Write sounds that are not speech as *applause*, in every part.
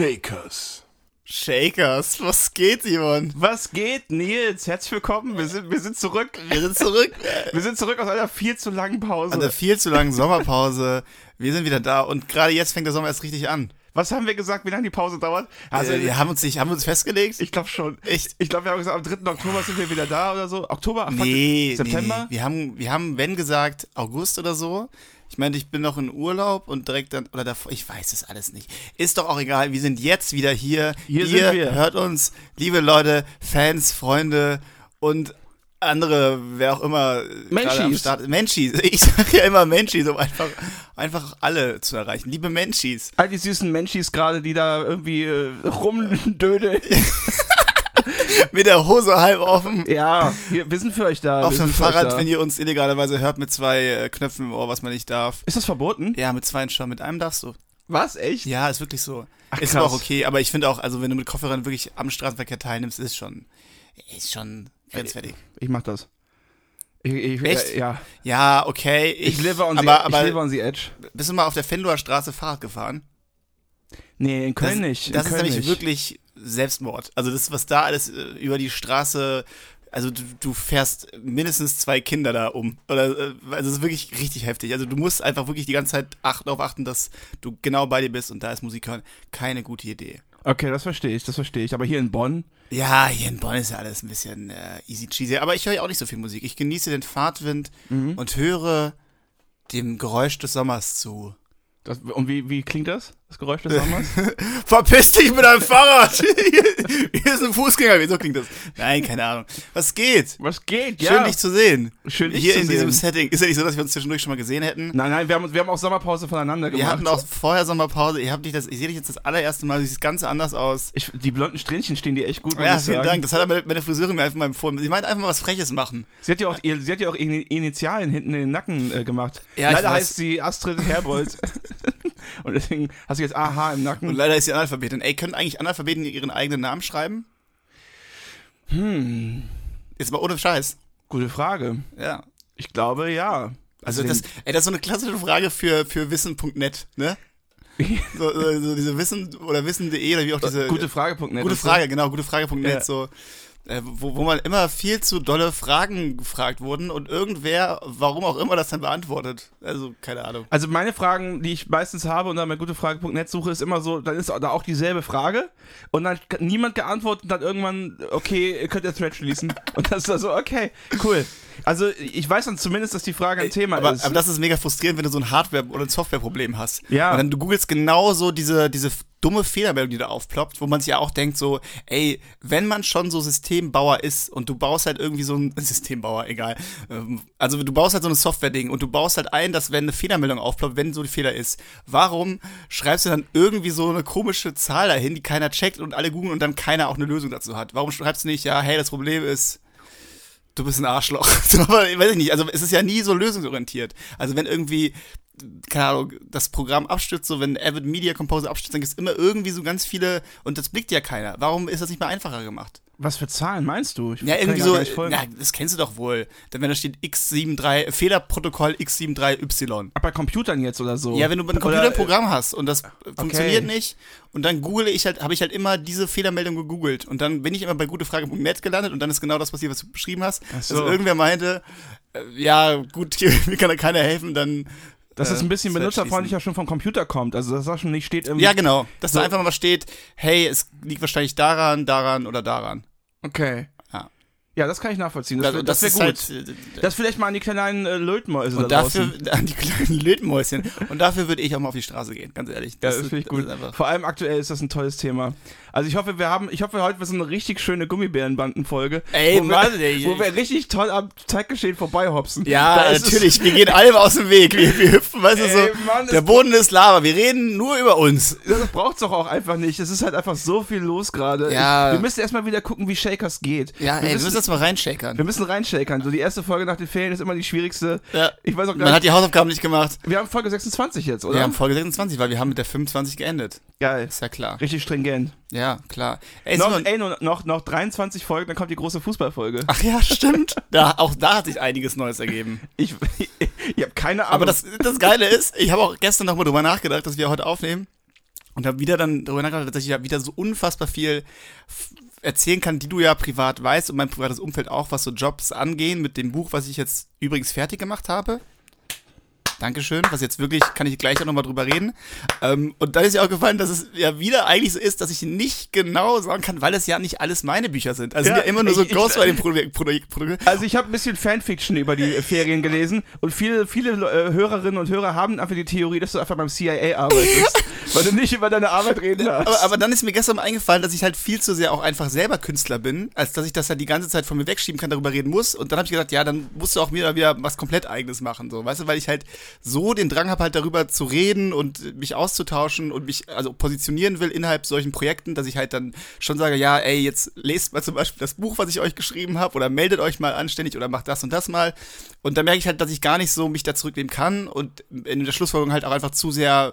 Shakers. Shakers, was geht, Simon? Was geht, Nils? Herzlich willkommen. Wir sind, wir sind zurück. Wir sind zurück. *laughs* Wir sind zurück aus einer viel zu langen Pause. An der viel zu langen Sommerpause. Wir sind wieder da und gerade jetzt fängt der Sommer erst richtig an. Was haben wir gesagt, wie lange die Pause dauert? Also, wir haben uns nicht, haben wir uns festgelegt? ich glaube schon. Echt? Ich glaube, wir haben gesagt, am 3. Oktober sind wir wieder da oder so. Oktober? Ach, Nee, September? Nee. Wir haben, wir haben, wenn gesagt, August oder so. Ich meinte, ich bin noch in Urlaub und direkt dann, oder davor, ich weiß es alles nicht. Ist doch auch egal, wir sind jetzt wieder hier. Hier Ihr wir. hört uns, liebe Leute, Fans, Freunde und andere, wer auch immer äh, Menschis. gerade am Start Menschis. *laughs* Ich sage ja immer Menschis, um einfach, einfach alle zu erreichen. Liebe Menschis. All die süßen Menschis gerade, die da irgendwie äh, rumdödeln. *laughs* *laughs* Mit der Hose halb offen. ja, wir, sind für euch da. Auf dem Fahrrad, wenn ihr uns illegalerweise hört, mit zwei äh, Knöpfen im Ohr, was man nicht darf. Ist das verboten? Ja, mit zwei schon. Mit einem darfst du. Was? Echt? Ja, ist wirklich so. Ach, ist krass. aber auch okay, aber ich finde auch, also wenn du mit Kopfhörern wirklich am Straßenverkehr teilnimmst, ist schon, ist schon grenzwertig. Ich mach das. Ich, ich, Echt? äh, ja. Ja, okay. Ich, live on, aber, the, aber ich live on the edge. bist du mal auf der Fenloer Straße Fahrrad gefahren? Nee, in Köln das, nicht. in Das ist Köln nämlich nicht. wirklich Selbstmord. Also das, was da alles äh, über die Straße, also du, du fährst mindestens zwei Kinder da um. Oder, äh, also es ist wirklich richtig heftig. Also du musst einfach wirklich die ganze Zeit darauf achten, dass du genau bei dir bist und da ist Musik hören keine gute Idee. Okay, das verstehe ich, das verstehe ich. Aber hier in Bonn, Ja, hier in Bonn ist ja alles ein bisschen äh, easy cheesy. Aber ich höre ja auch nicht so viel Musik. Ich genieße den Fahrtwind Mhm. und höre dem Geräusch des Sommers zu. das, und wie, wie klingt das? Das Geräusch des Sommers? *laughs* Verpiss dich mit deinem Fahrrad! hier, *laughs* hier ist ein Fußgänger. Wieso klingt das? Nein, keine Ahnung. Was geht? Was geht? Schön, dich zu sehen. Schön, dich Hier zu in diesem sehen. Setting. Ist ja nicht so, dass wir uns zwischendurch schon mal gesehen hätten. Nein, nein, wir haben, wir haben auch Sommerpause voneinander gemacht. Wir hatten auch vorher Sommerpause. Dich das, ich sehe dich jetzt das allererste Mal. Du siehst ganz anders aus. ich, die blonden Strähnchen stehen dir echt gut, Ja, ich vielen sagen. Dank. Das hat meine, meine Friseurin mir einfach mal empfohlen. Sie meint einfach mal was Freches machen. Sie hat ja auch, ihr, sie hat ja auch Initialen hinten in den Nacken äh, gemacht. Ja, ich Leider heißt sie Astrid Herbold. *laughs* Und deswegen hast du jetzt AH im Nacken. Und leider ist sie Analphabetin. Ey, können eigentlich Analphabeten ihren eigenen Namen schreiben? Hm, Jetzt mal ohne Scheiß. gute Frage. Ja. Ich glaube, ja. Also das, ey, das ist so eine klassische Frage für, für wissen.net, ne? *laughs* So, so, so diese Wissen oder Wissen.de oder wie auch diese. Gute Frage.net. Gute. Frage, genau, gutefrage.net, Ja. so. Äh, wo, wo man immer viel zu dolle Fragen gefragt wurden und irgendwer, warum auch immer, das dann beantwortet. Also, keine Ahnung. Also meine Fragen, die ich meistens habe und dann bei gutefrage.net suche, ist immer so, dann ist da auch dieselbe Frage und dann kann niemand geantwortet und dann irgendwann, okay, ihr könnt ihr Thread schließen. *laughs* Und das ist dann so, okay, cool. Also ich weiß dann zumindest, dass die Frage ein Thema aber, ist. aber das ist mega frustrierend, wenn du so ein Hardware- oder ein Softwareproblem hast. Ja. Und dann du googelst genau so diese, diese dumme Fehlermeldung, die da aufploppt, wo man sich ja auch denkt so, ey, wenn man schon so Systembauer ist und du baust halt irgendwie so ein *laughs* Systembauer, egal. Ähm, Also du baust halt so ein Software-Ding und du baust halt ein, dass wenn eine Fehlermeldung aufploppt, wenn so die Fehler ist, warum schreibst du dann irgendwie so eine komische Zahl dahin, die keiner checkt und alle googeln und dann keiner auch eine Lösung dazu hat? Warum schreibst du nicht, ja, hey, das Problem ist, du bist ein Arschloch. *laughs* Weiß ich nicht, also es ist ja nie so lösungsorientiert. Also wenn irgendwie, keine Ahnung, das Programm abstürzt, so wenn Avid Media Composer abstürzt, dann gibt es immer irgendwie so ganz viele, und das blickt ja keiner. Warum ist das nicht mal einfacher gemacht? Was für Zahlen meinst du? Ich Ja, irgendwie so, ja, das kennst du doch wohl. Denn wenn da steht X73, Fehlerprotokoll X73Y. Ach, bei Computern jetzt oder so? Ja, wenn du ein Programm hast und das funktioniert nicht und dann google ich halt, habe ich halt immer diese Fehlermeldung gegoogelt und dann bin ich immer bei gutefrage.net gelandet und dann ist genau das passiert, was du beschrieben hast. Ach so. Dass irgendwer meinte, äh, ja, gut, hier, *laughs* mir kann da keiner helfen, dann. Dass es äh, ein bisschen benutzerfreundlicher schon vom Computer kommt. Also dass da schon nicht steht irgendwie. Ja, genau. Dass So. da einfach mal was steht, hey, es liegt wahrscheinlich daran, daran oder daran. Okay. Ja. Ja, das kann ich nachvollziehen. Das, wär- das, ist wäre gut. halt. äh, das vielleicht mal an die kleinen äh, Lötmäuse und da dafür, draußen. *laughs* an die kleinen Lötmäuschen. Und dafür würde ich auch mal auf die Straße gehen, ganz ehrlich. Ja, das finde ich das gut. Vor allem aktuell ist das ein tolles Thema. Also ich hoffe, wir haben, ich hoffe heute wird so eine richtig schöne Gummibärenbandenfolge. Ey, wo Mann, wir, ey. wo wir richtig toll am Zeitgeschehen vorbeihopsen. Ja, natürlich. Wir gehen allem aus dem Weg. Wir, wir hüpfen, weißt du, so. Ey, Mann, der Boden ist Lava. Wir reden nur über uns. Das braucht's doch auch einfach nicht. Es ist halt einfach so viel los gerade. Ja. Ich- Wir müssen erstmal wieder gucken, wie Shakers geht. Ja, ey, wir wir müssen, müssen jetzt mal reinshakern. wir müssen reinshakern. So die erste Folge nach den Ferien ist immer die schwierigste. Ja. Ich weiß auch gar Man hat nicht. die Hausaufgaben nicht gemacht. Wir haben Folge 26 jetzt, oder? Wir haben Folge 26, weil wir haben mit der 25 geendet. Geil. Ist ja klar. Richtig stringent. Ja, klar. Ey, Noch, Simon, ey, nur, noch, noch 23 Folgen, dann kommt die große Fußballfolge. Ach ja, stimmt. Da, auch da hat sich einiges Neues ergeben. Ich, *laughs* ich, habe keine Ahnung. Aber das, das Geile ist, ich habe auch gestern nochmal drüber nachgedacht, dass wir heute aufnehmen. und habe wieder dann darüber nachgedacht, dass ich ja wieder so unfassbar viel erzählen kann, die du ja privat weißt und mein privates Umfeld auch, was so Jobs angehen, mit dem Buch, was ich jetzt übrigens fertig gemacht habe. Dankeschön, was jetzt wirklich, kann ich gleich auch nochmal drüber reden. Ähm, und dann ist mir auch gefallen, dass es ja wieder eigentlich so ist, dass ich nicht genau sagen kann, weil es ja nicht alles meine Bücher sind. Also Ja, sind ja immer nur so ich- ich- Ghostwriting-Produkte. Also ich habe ein bisschen Fanfiction über die Ferien gelesen und viele, viele äh, Hörerinnen und Hörer haben einfach die Theorie, dass du einfach beim CIA arbeitest, *laughs* weil du nicht über deine Arbeit reden darfst. Aber, aber dann ist mir gestern mal eingefallen, dass ich halt viel zu sehr auch einfach selber Künstler bin, als dass ich das halt die ganze Zeit von mir wegschieben kann, darüber reden muss. Und dann habe ich gedacht, ja, dann musst du auch mir wieder was komplett eigenes machen, so, weißt du, weil ich halt so den Drang habe, halt darüber zu reden und mich auszutauschen und mich also positionieren will innerhalb solchen Projekten, dass ich halt dann schon sage, ja, ey, jetzt lest mal zum Beispiel das Buch, was ich euch geschrieben habe, oder meldet euch mal anständig oder macht das und das mal. Und dann merke ich halt, dass ich gar nicht so mich da zurücknehmen kann und in der Schlussfolgerung halt auch einfach zu sehr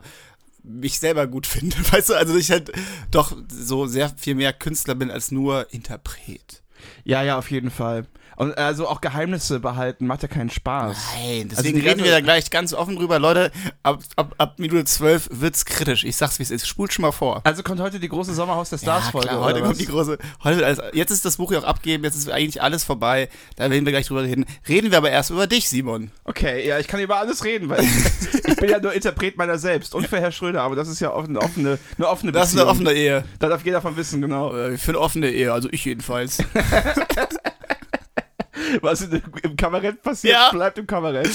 mich selber gut *laughs* finde. Weißt du, also ich halt doch so sehr viel mehr Künstler bin als nur Interpret. ja, ja, auf jeden Fall. Und also auch Geheimnisse behalten macht ja keinen Spaß. Nein, Also deswegen die reden wir da gleich ganz offen drüber. Leute, ab, ab, ab Minute 12 wird's kritisch. Ich sag's, wie es ist. Spult schon mal vor. Also kommt heute die große Sommerhaus der Stars Folge. klar, heute was? kommt die große. Heute alles, jetzt ist das Buch ja auch abgeben, jetzt ist eigentlich alles vorbei. Da werden wir gleich drüber reden. Reden wir aber erst über dich, Simon. Okay, ja, ich kann über alles reden, weil ich, *laughs* ich bin ja nur Interpret meiner selbst und für Herr Schröder, aber das ist ja offen- eine offene, eine offene Das ist eine Beziehung. offene Ehe. Da darf jeder von wissen, genau. Äh, Für eine offene Ehe, also ich jedenfalls. *laughs* *laughs* Was in, im Kabarett passiert, Ja. bleibt im Kabarett.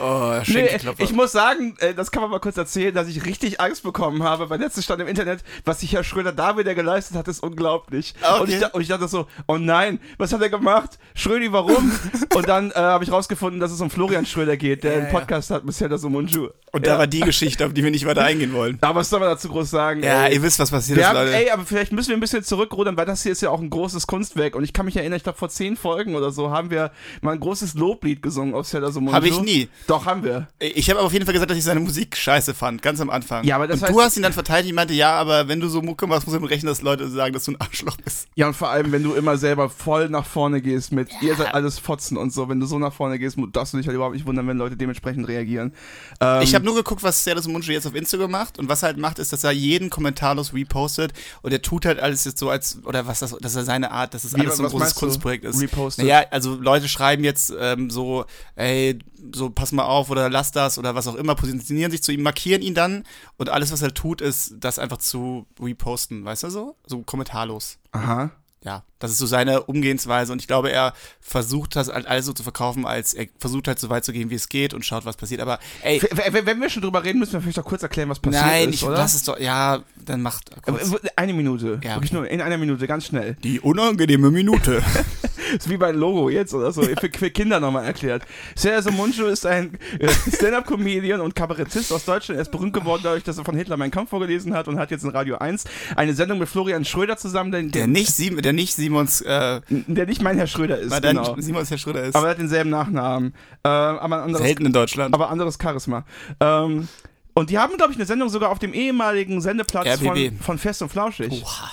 Oh, Nee, ich muss sagen, äh, das kann man mal kurz erzählen, dass ich richtig Angst bekommen habe, weil letztens stand im Internet, was sich Herr Schröder da wieder geleistet hat, ist unglaublich. Okay. Und, ich, und ich dachte so, oh nein, was hat er gemacht? Schrödi, warum? *laughs* und dann äh, habe ich rausgefunden, dass es um Florian Schröder geht, der Ja, einen ja. Podcast hat mit Zelda Sumunju. Und da ja. war die Geschichte, auf die wir nicht weiter eingehen wollen. Aber was soll man dazu groß sagen? Ja, ey? ihr wisst, was passiert ist, Leute. ey, aber vielleicht müssen wir ein bisschen zurückrudern, weil das hier ist ja auch ein großes Kunstwerk. Und ich kann mich erinnern, ich glaube, vor zehn Folgen oder so haben wir mal ein großes Loblied gesungen auf Zelda Sumunju. Hab ich nie. Doch, haben wir. Ich habe aber auf jeden Fall gesagt, dass ich seine Musik scheiße fand, ganz am Anfang. Ja, aber das und heißt- du hast ihn dann verteidigt, ich meinte, ja, aber wenn du so Mucke machst, muss ich rechnen, dass Leute sagen, dass du ein Arschloch bist. Ja, und vor allem, wenn du immer selber voll nach vorne gehst mit, ihr seid alles Fotzen und so, wenn du so nach vorne gehst, darfst du dich halt überhaupt nicht wundern, wenn Leute dementsprechend reagieren. Ähm, Ich habe nur geguckt, was Serdas Muncho jetzt auf Instagram macht und was er halt macht, ist, dass er jeden kommentarlos repostet und er tut halt alles jetzt so als, oder was das, dass er seine Art, dass es Wie, alles so ein großes? Kunstprojekt ist. Repostet? Naja, also Leute schreiben jetzt ähm, so, ey, so pass mal auf oder lass das oder was auch immer, positionieren sich zu ihm, markieren ihn dann und alles, was er tut, ist, das einfach zu reposten, weißt du so? So kommentarlos. Aha. Ja, das ist so seine Umgehensweise und ich glaube, er versucht das halt alles so zu verkaufen, als er versucht halt so weit zu gehen, wie es geht und schaut, was passiert. Aber ey, W- w- Wenn wir schon drüber reden, müssen wir vielleicht auch kurz erklären, was passiert nein, ist, ich oder? lass es doch, ja, dann macht kurz. Eine Minute. Ja, Wirklich okay. nur in einer Minute, ganz schnell. Die unangenehme Minute. *laughs* ist wie bei Logo jetzt oder so, für, für Kinder nochmal erklärt. Sergio Muncho ist ein äh, Stand-Up-Comedian und Kabarettist aus Deutschland. Er ist berühmt geworden dadurch, dass er von Hitler meinen Kampf vorgelesen hat und hat jetzt in Radio 1 eine Sendung mit Florian Schröder zusammen, der, Der nicht, Sim der nicht Simons, äh, der nicht mein Herr Schröder ist, weil genau. Simons Herr Schröder ist. Aber er hat denselben Nachnamen. Äh, aber, anderes, Selten in Deutschland. aber anderes Charisma. Ähm, und die haben, glaube ich, eine Sendung sogar auf dem ehemaligen Sendeplatz von, von Fest und Flauschig. Oha.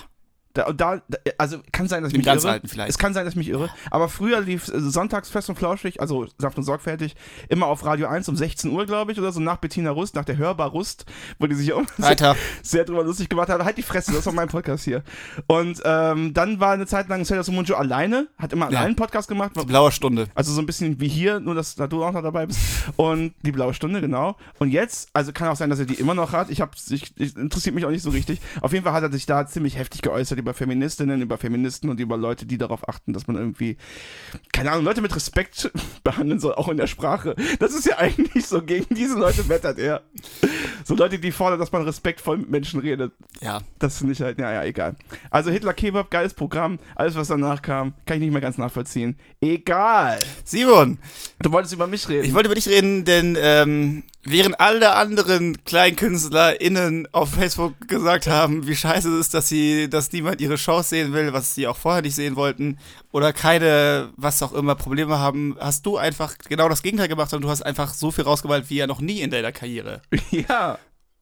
Da, da, also kann sein, dass ich Dem mich ganz irre. alten vielleicht. Es kann sein, dass ich mich irre. Aber früher lief äh, sonntags fest und flauschig, also saft und sorgfältig, immer auf Radio 1 um 16 Uhr, glaube ich, oder so nach Bettina Rust, nach der Hörbar Rust, wo die sich auch *laughs* Weiter. sehr drüber lustig gemacht haben. Halt die Fresse, das war mein Podcast hier. Und ähm, dann war eine Zeit lang Celso Munjo alleine, hat immer Ja. einen Podcast gemacht. Blaue Stunde. Also so ein bisschen wie hier, nur dass da du auch noch dabei bist. Und die blaue Stunde, genau. Und jetzt, also kann auch sein, dass er die immer noch hat. Ich habe, ich, ich, interessiert mich auch nicht so richtig. Auf jeden Fall hat er sich da ziemlich heftig geäußert über Feministinnen, über Feministen und über Leute, die darauf achten, dass man irgendwie, keine Ahnung, Leute mit Respekt *laughs* behandeln soll, auch in der Sprache. Das ist ja eigentlich so, gegen diese Leute wettert er. So Leute, die fordern, dass man respektvoll mit Menschen redet. Ja. Das finde ich halt, ja, ja, egal. Also Hitler Kebab, geiles Programm. Alles, was danach kam, kann ich nicht mehr ganz nachvollziehen. Egal. Simon, Du wolltest über mich reden. ich wollte über dich reden, denn ähm, während alle anderen KleinkünstlerInnen auf Facebook gesagt haben, wie scheiße es ist, dass sie, dass niemand ihre Shows sehen will, was sie auch vorher nicht sehen wollten, oder keine, was auch immer, Probleme haben, hast du einfach genau das Gegenteil gemacht und du hast einfach so viel rausgewalt wie ja noch nie in deiner Karriere. *laughs* ja.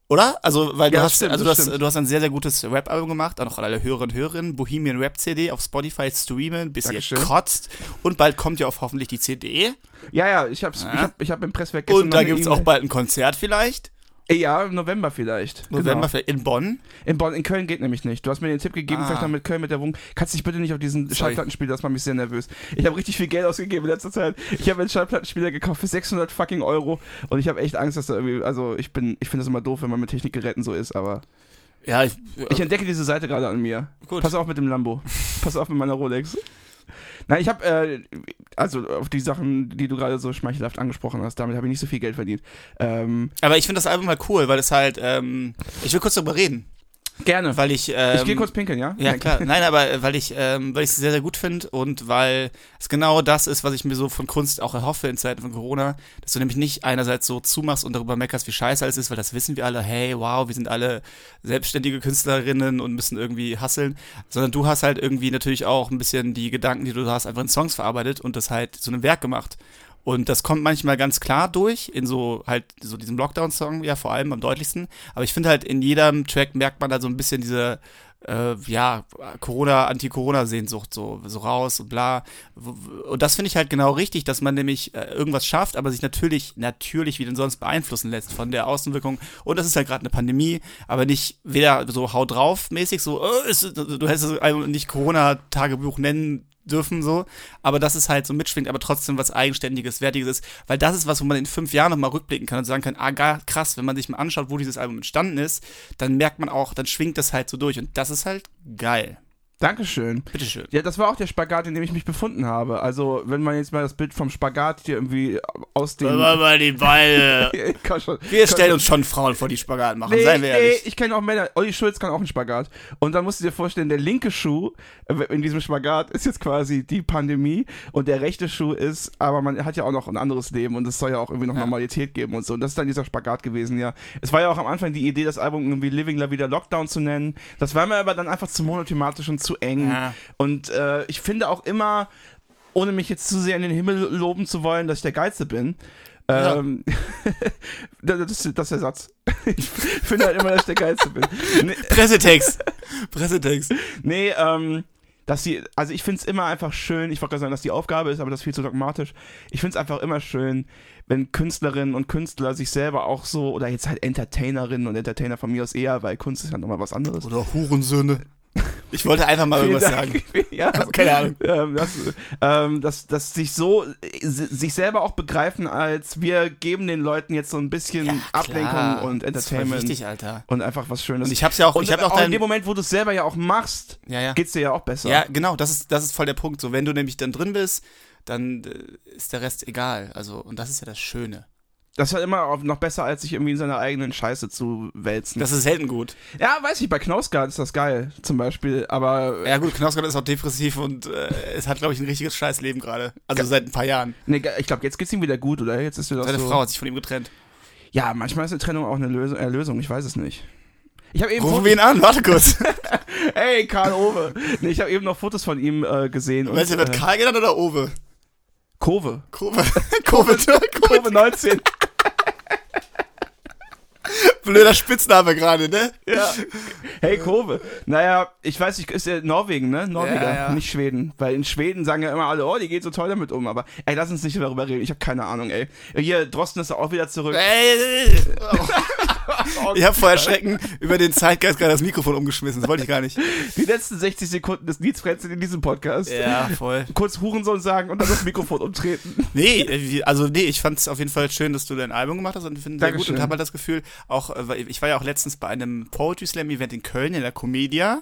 Oder? Also, weil du Ja, hast, stimmt, also du hast, du hast ein sehr, sehr gutes Rap-Album gemacht, auch noch an alle Hörerinnen und Hörer, Bohemian Rap CD auf Spotify streamen, bis Dankeschön. ihr kotzt. Und bald kommt ja auch hoffentlich die CD. Ja, ja, ich hab's, Ja. ich hab, ich hab im Presswerk Und noch da gibt's E-Mail- auch bald ein Konzert vielleicht. Ja, im November vielleicht. November Genau. vielleicht in Bonn. In Bonn, in Köln geht nämlich nicht. Du hast mir den Tipp gegeben, Ah. vielleicht noch mit Köln mit der Wohnung. Kannst dich bitte nicht auf diesen Sorry. Schallplattenspieler, das macht mich sehr nervös. Ich habe richtig viel Geld ausgegeben in letzter Zeit. Ich habe einen Schallplattenspieler gekauft für 600 fucking Euro und ich habe echt Angst, dass da irgendwie, also ich bin, ich finde das immer doof, wenn man mit Technikgeräten so ist, aber Ja, ich, ich entdecke diese Seite gerade an mir. gut. Pass auf mit dem Lambo. Pass auf mit meiner Rolex. Nein, ich habe, äh, also auf die Sachen, die du gerade so schmeichelhaft angesprochen hast, damit habe ich nicht so viel Geld verdient. Ähm, Aber ich finde das Album halt cool, weil es halt, ähm, ich will kurz darüber reden, gerne. weil ich, ähm, ich gehe kurz pinkeln, ja? Ja, Nein. klar. Nein, aber äh, weil ich ähm, weil ich es sehr, sehr gut finde und weil es genau das ist, was ich mir so von Kunst auch erhoffe in Zeiten von Corona, dass du nämlich nicht einerseits so zumachst und darüber meckerst, wie scheiße alles ist, weil das wissen wir alle, hey, wow, wir sind alle selbstständige Künstlerinnen und müssen irgendwie hasseln, sondern du hast halt irgendwie natürlich auch ein bisschen die Gedanken, die du hast, einfach in Songs verarbeitet und das halt zu einem Werk gemacht. Und das kommt manchmal ganz klar durch, in so halt so diesem Lockdown-Song, ja, vor allem am deutlichsten. Aber ich finde halt, in jedem Track merkt man da so ein bisschen diese, äh, ja, Corona, Anti-Corona-Sehnsucht so, so raus und bla. Und das finde ich halt genau richtig, dass man nämlich äh, irgendwas schafft, aber sich natürlich, natürlich wie denn sonst beeinflussen lässt von der Außenwirkung. Und das ist halt gerade eine Pandemie, aber nicht weder so hau drauf mäßig, so, äh, ist, du hättest es nicht Corona-Tagebuch nennen dürfen, so, aber dass es halt so mitschwingt, aber trotzdem was Eigenständiges, Wertiges ist, weil das ist was, wo man in fünf Jahren nochmal rückblicken kann und sagen kann, ah, krass, wenn man sich mal anschaut, wo dieses Album entstanden ist, dann merkt man auch, dann schwingt das halt so durch. Und das ist halt geil. Dankeschön. Bitteschön. Ja, das war auch der Spagat, in dem ich mich befunden habe. Also, wenn man jetzt mal das Bild vom Spagat hier irgendwie aus dem. mal die Beine. *laughs* Schon- Wir stellen uns schon Frauen vor, die Spagat machen, Nee, seien wir nee, ehrlich. ich kenne auch Männer. Olli Schulz kann auch einen Spagat. Und dann musst du dir vorstellen, der linke Schuh äh, in diesem Spagat ist jetzt quasi die Pandemie und der rechte Schuh ist, aber man hat ja auch noch ein anderes Leben und es soll ja auch irgendwie noch Ja. Normalität geben und so. Und das ist dann dieser Spagat gewesen, ja. Es war ja auch am Anfang die Idee, das Album irgendwie Living La Vida Lockdown zu nennen. Das war mir aber dann einfach zu monothematisch und zu eng. Ja. Und äh, ich finde auch immer, ohne mich jetzt zu sehr in den Himmel loben zu wollen, dass ich der Geilste bin. Ja. Ähm, *laughs* das, ist, das ist der Satz. *laughs* Ich finde halt immer, dass ich der Geilste bin. Nee, Pressetext. *laughs* Pressetext. nee ähm, dass sie, also ich finde es immer einfach schön, ich wollte gerade sagen, dass die Aufgabe ist, aber das ist viel zu dogmatisch. Ich finde es einfach immer schön, wenn Künstlerinnen und Künstler sich selber auch so, oder jetzt halt Entertainerinnen und Entertainer von mir aus eher, weil Kunst ist ja nochmal was anderes. Oder Hurensöhne. Ich wollte einfach mal irgendwas sagen. *laughs* Ja, Keine Ahnung. ähm, dass, ähm, dass, dass sich so si- sich selber auch begreifen als wir geben den Leuten jetzt so ein bisschen Ablenkung Klar. und Das Entertainment wichtig, Alter. und einfach was Schönes. Und ich hab's ja auch, und ich hab auch auch in dem Moment, wo du es selber ja auch machst, ja, ja. geht's dir ja auch besser. Ja, genau, das ist, das ist voll der Punkt. So, wenn du nämlich dann drin bist, dann äh, ist der Rest egal. Also, und das ist ja das Schöne. Das ist halt immer noch besser, als sich irgendwie in seiner eigenen Scheiße zu wälzen. Das ist selten gut. ja, weiß ich, bei Knausgard ist das geil, zum Beispiel, aber Ja, gut, Knausgard ist auch depressiv und äh, es hat, glaube ich, ein richtiges Scheißleben gerade. Also seit ein paar Jahren. nee, ich glaube, jetzt geht's ihm wieder gut, oder? Jetzt ist wieder Seine so. Frau hat sich von ihm getrennt. Ja, manchmal ist eine Trennung auch eine Lösung, Erlösung, ich weiß es nicht. Ich habe eben Rufen wir ihn an, warte kurz. *laughs* Hey, Karl Owe. Nee, ich habe eben noch Fotos von ihm äh, gesehen. Weißt du, wird äh, Karl genannt oder Owe? Kove. Kurve. Kurve. Kove *laughs* 19. Blöder Spitzname gerade, ne? ja. *laughs* Hey, Kove. Naja, ich weiß nicht, ist ja Norwegen, ne? Norweger, Ja, ja. nicht Schweden. Weil in Schweden sagen ja immer alle, oh, die geht so toll damit um. Aber ey, lass uns nicht darüber reden. Ich habe keine Ahnung, ey. Hier, Drosten ist auch wieder zurück. Ey, *laughs* ich habe vor Erschrecken über den Zeitgeist gerade das Mikrofon umgeschmissen. Das wollte ich gar nicht. Die letzten 60 Sekunden des Nietzfrenzen in diesem Podcast. Ja, voll. Kurz Hurensohn sagen und dann das Mikrofon umtreten. Nee, äh, also nee, ich fand es auf jeden Fall schön, dass du dein Album gemacht hast und finde sehr gut und habe halt das Gefühl, auch, ich war ja auch letztens bei einem Poetry Slam Event in Köln in der Comedia,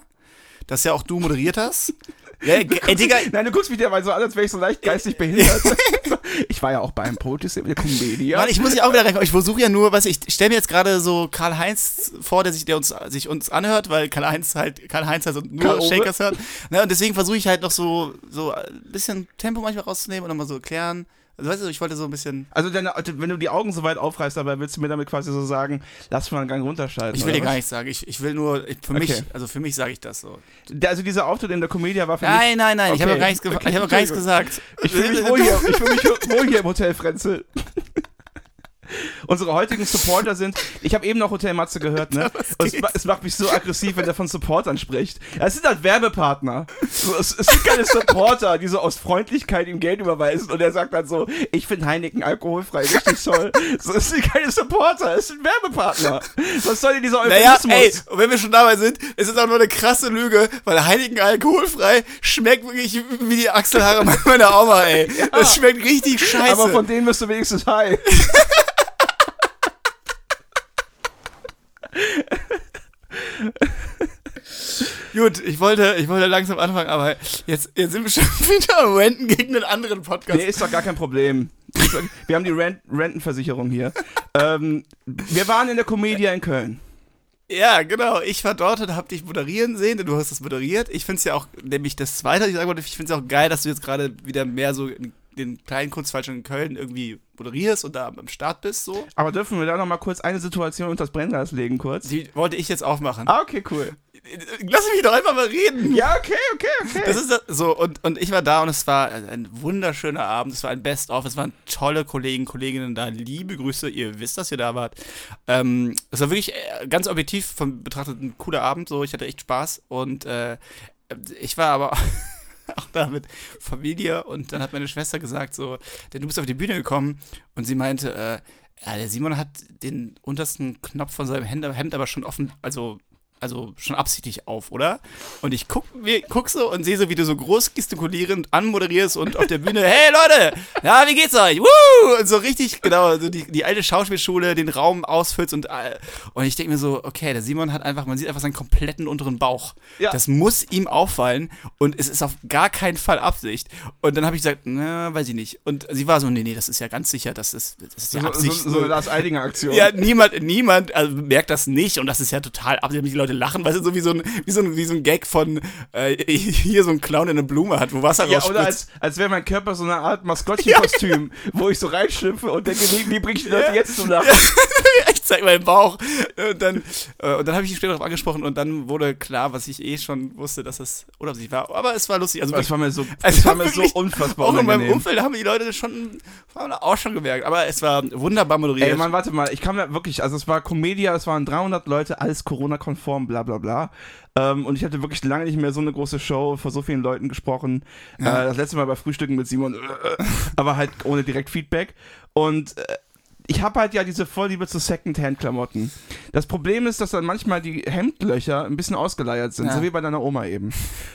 das ja auch du moderiert hast. *laughs* Ja, g- ey, Digga, Nein, du guckst mich mal so an, als wäre ich so leicht geistig behindert. *laughs* ich war ja auch bei einem Poetry Slam, der Comedian. Mann, ich muss ja auch wieder reinkommen. Ich versuche ja nur, was ich stelle mir jetzt gerade so Karl-Heinz vor, der sich, der uns, sich uns anhört, weil Karl-Heinz halt, Karl-Heinz halt so nur Karl-Ove. Shakers hört. Ne, und deswegen versuche ich halt noch so, so ein bisschen Tempo manchmal rauszunehmen und nochmal so erklären. Also, weißt du, ich wollte so ein bisschen. Also, deine, wenn du die Augen so weit aufreißt, dabei willst du mir damit quasi so sagen, lass mal einen Gang runterschalten. Ich will dir gar was? nichts sagen. Ich, ich will nur, ich- für Okay. mich, also für mich sage ich das so. Also, dieser Auftritt in der Comedia war für mich. Nein, nein, nein, ich habe Okay. gar nichts, Okay, ich hab noch gar nichts gesagt. Ich fühle mich wohl hier, ich fühl mich wohl hier im Hotel Frenzel. *laughs* *laughs* unsere heutigen Supporter sind. Ich habe eben noch Hotel Matze gehört, ne? *laughs* Und es, es macht mich so aggressiv, wenn der von Supportern spricht. Ja, es sind halt Werbepartner. So, es, es sind keine Supporter, die so aus Freundlichkeit ihm Geld überweisen und er sagt dann so, ich finde Heineken alkoholfrei richtig toll. So, es sind keine Supporter, es sind Werbepartner. Was soll denn dieser Naja, Euphemismus? ey, und wenn wir schon dabei sind, es ist auch nur eine krasse Lüge, weil Heineken alkoholfrei schmeckt wirklich wie die Achselhaare meiner Oma, ey. *laughs* Es schmeckt richtig scheiße. Aber von denen bist du wenigstens high. *laughs* Gut, ich wollte, ich wollte langsam anfangen, aber jetzt, jetzt sind wir schon *laughs* wieder am Renten gegen einen anderen Podcast. Nee, ist doch gar kein Problem. Wir haben die Rent Rentenversicherung hier. ähm, wir waren in der Comedia in Köln. Ja, genau. Ich war dort und hab dich moderieren sehen, denn du hast das moderiert. Ich find's ja auch, nämlich das Zweite, was ich sagen wollte, ich find's auch geil, dass du jetzt gerade wieder mehr so in den kleinen Kunstfall schon in Köln irgendwie moderierst und da am Start bist, so. Aber dürfen wir da noch mal kurz eine Situation unter das Brennglas legen, kurz? Die wollte ich jetzt aufmachen. Ah, okay, cool. Lass mich doch einfach mal reden. Ja, okay, okay, okay. Das ist das, so, und, und ich war da und es war ein wunderschöner Abend, es war ein Best-of, es waren tolle Kollegen, Kolleginnen da, liebe Grüße, ihr wisst, dass ihr da wart. Ähm, es war wirklich äh, ganz objektiv von betrachtet ein cooler Abend, so, ich hatte echt Spaß und äh, ich war aber *laughs* auch da mit Familie. Und dann hat meine Schwester gesagt, so, denn du bist auf die Bühne gekommen. Und sie meinte, äh, ja, der Simon hat den untersten Knopf von seinem Hemd, Hemd aber schon offen, also also schon absichtlich auf, oder? Und ich guck, guck so und sehe so, wie du so groß gestikulierend anmoderierst und auf der Bühne, *laughs* hey Leute, ja, wie geht's euch? Woo! Und so richtig, genau, so die, die alte Schauspielschule, den Raum ausfüllst und, äh, und ich denke mir so, okay, der Simon hat einfach, man sieht einfach seinen kompletten unteren Bauch. Ja. Das muss ihm auffallen und es ist auf gar keinen Fall Absicht. Und dann habe ich gesagt, na, weiß ich nicht. Und sie war so, nee, nee, das ist ja ganz sicher, das ist, das ist ja so, Absicht. so, so eine Lars Eidinger Aktion. Ja, niemand, niemand also merkt das nicht und das ist ja total absichtlich. Die Leute lachen, weil es so wie so ein, wie so ein, wie so ein Gag von äh, *laughs* hier so ein Clown in eine Blume hat, wo Wasser Ja, oder als, als wäre mein Körper so eine Art *laughs* Maskottchenkostüm, wo ich so reinschlüpfe und denke, wie, wie bringe ich die Leute jetzt zum Lachen? *laughs* ich zeig meinen Bauch. Und dann, äh, und dann habe ich ihn später darauf angesprochen und dann wurde klar, was ich eh schon wusste, dass es unabsichtlich war. Aber es war lustig. Also Das war mir so, Also war mir so unfassbar auch in meinem. Umfeld haben die Leute das schon, haben auch schon gemerkt. Aber es war wunderbar moderiert. Ey, Mann, warte mal, ich kam da wirklich, also es war Comedia, es waren 300 Leute, alles Corona-konform, bla bla bla. Ähm, und ich hatte wirklich lange nicht mehr so eine große Show vor so vielen Leuten gesprochen. Ja. Äh, das letzte Mal bei Frühstücken mit Simon, *laughs* aber halt ohne direkt Feedback. Und äh, ich habe halt ja diese Vorliebe zu Secondhand-Klamotten. Das Problem ist, dass dann manchmal die Hemdlöcher ein bisschen ausgeleiert sind, Ja. so wie bei deiner Oma eben.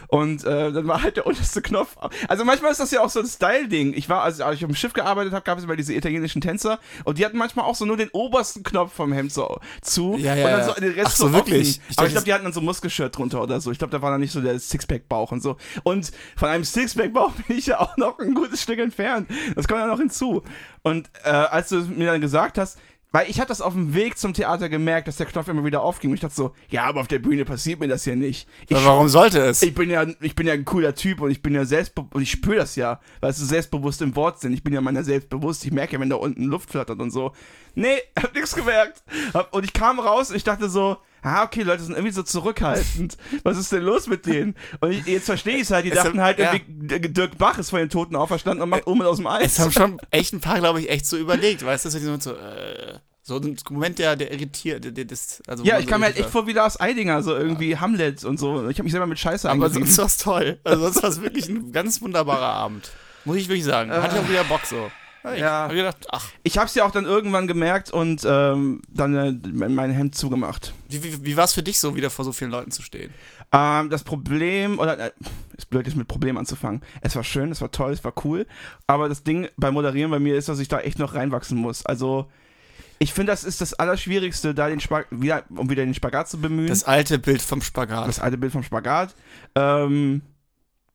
Und äh, dann war halt der unterste Knopf. Also manchmal ist das ja auch so ein Style-Ding. Ich war, also als ich auf dem Schiff gearbeitet habe, gab es immer diese italienischen Tänzer und die hatten manchmal auch so nur den obersten Knopf vom Hemd so zu Ja, ja, und dann so den Rest Ach so, so wirklich? Ich Aber ich glaube, die hatten dann so ein Muskelshirt drunter oder so. Ich glaube, da war dann nicht so der Sixpack-Bauch und so. Und von einem Sixpack-Bauch *laughs* bin ich ja auch noch ein gutes Stück entfernt. Das kommt ja noch hinzu. Und äh, als du mir dann gesagt hast, weil ich hatte das auf dem Weg zum Theater gemerkt, dass der Knopf immer wieder aufging. Und ich dachte so, ja, aber auf der Bühne passiert mir das ja nicht. Ich, Aber warum sollte es? ich bin ja, ich bin ja ein cooler Typ und ich bin ja selbstbewusst und ich spüre das ja, weil es so selbstbewusst im Wort sind. Ich bin ja meiner selbst bewusst. Ich merke ja, wenn da unten Luft flattert und so. Nee, *laughs* hab nichts gemerkt. Und ich kam raus und ich dachte so, ah, okay, Leute sind irgendwie so zurückhaltend. Was ist denn los mit denen? Und ich, jetzt verstehe ich es halt. Die Es dachten haben- halt, ja. Dirk Bach ist von den Toten auferstanden und macht Omen aus dem Eis. Es haben schon *laughs* echt ein paar, glaube ich, echt so überlegt, weißt du, so, so, so, äh, so ein Moment, der, der irritiert, der, der, das, also ja, ich so kam mir halt echt vor wie Lars Eidinger, so irgendwie Hamlet und so. Ich habe mich selber mit Scheiße Aber sonst war's toll. Also sonst *laughs* war es wirklich ein ganz wunderbarer Abend. Muss ich wirklich sagen. Hatte ich auch wieder Bock so. Ich Ja. hab gedacht, ach, Ich hab's ja auch dann irgendwann gemerkt und ähm, dann äh, mein Hemd zugemacht. wie, wie, wie war es für dich so, wieder vor so vielen Leuten zu stehen? Ähm, das Problem, oder äh, ist blöd, jetzt mit Problem anzufangen. Es war schön, es war toll, es war cool. Aber das Ding beim Moderieren bei mir ist, dass ich da echt noch reinwachsen muss. Also, ich finde, das ist das Allerschwierigste, da den Spag wieder, um wieder den Spagat zu bemühen. Das alte Bild vom Spagat. das alte Bild vom Spagat. Ähm,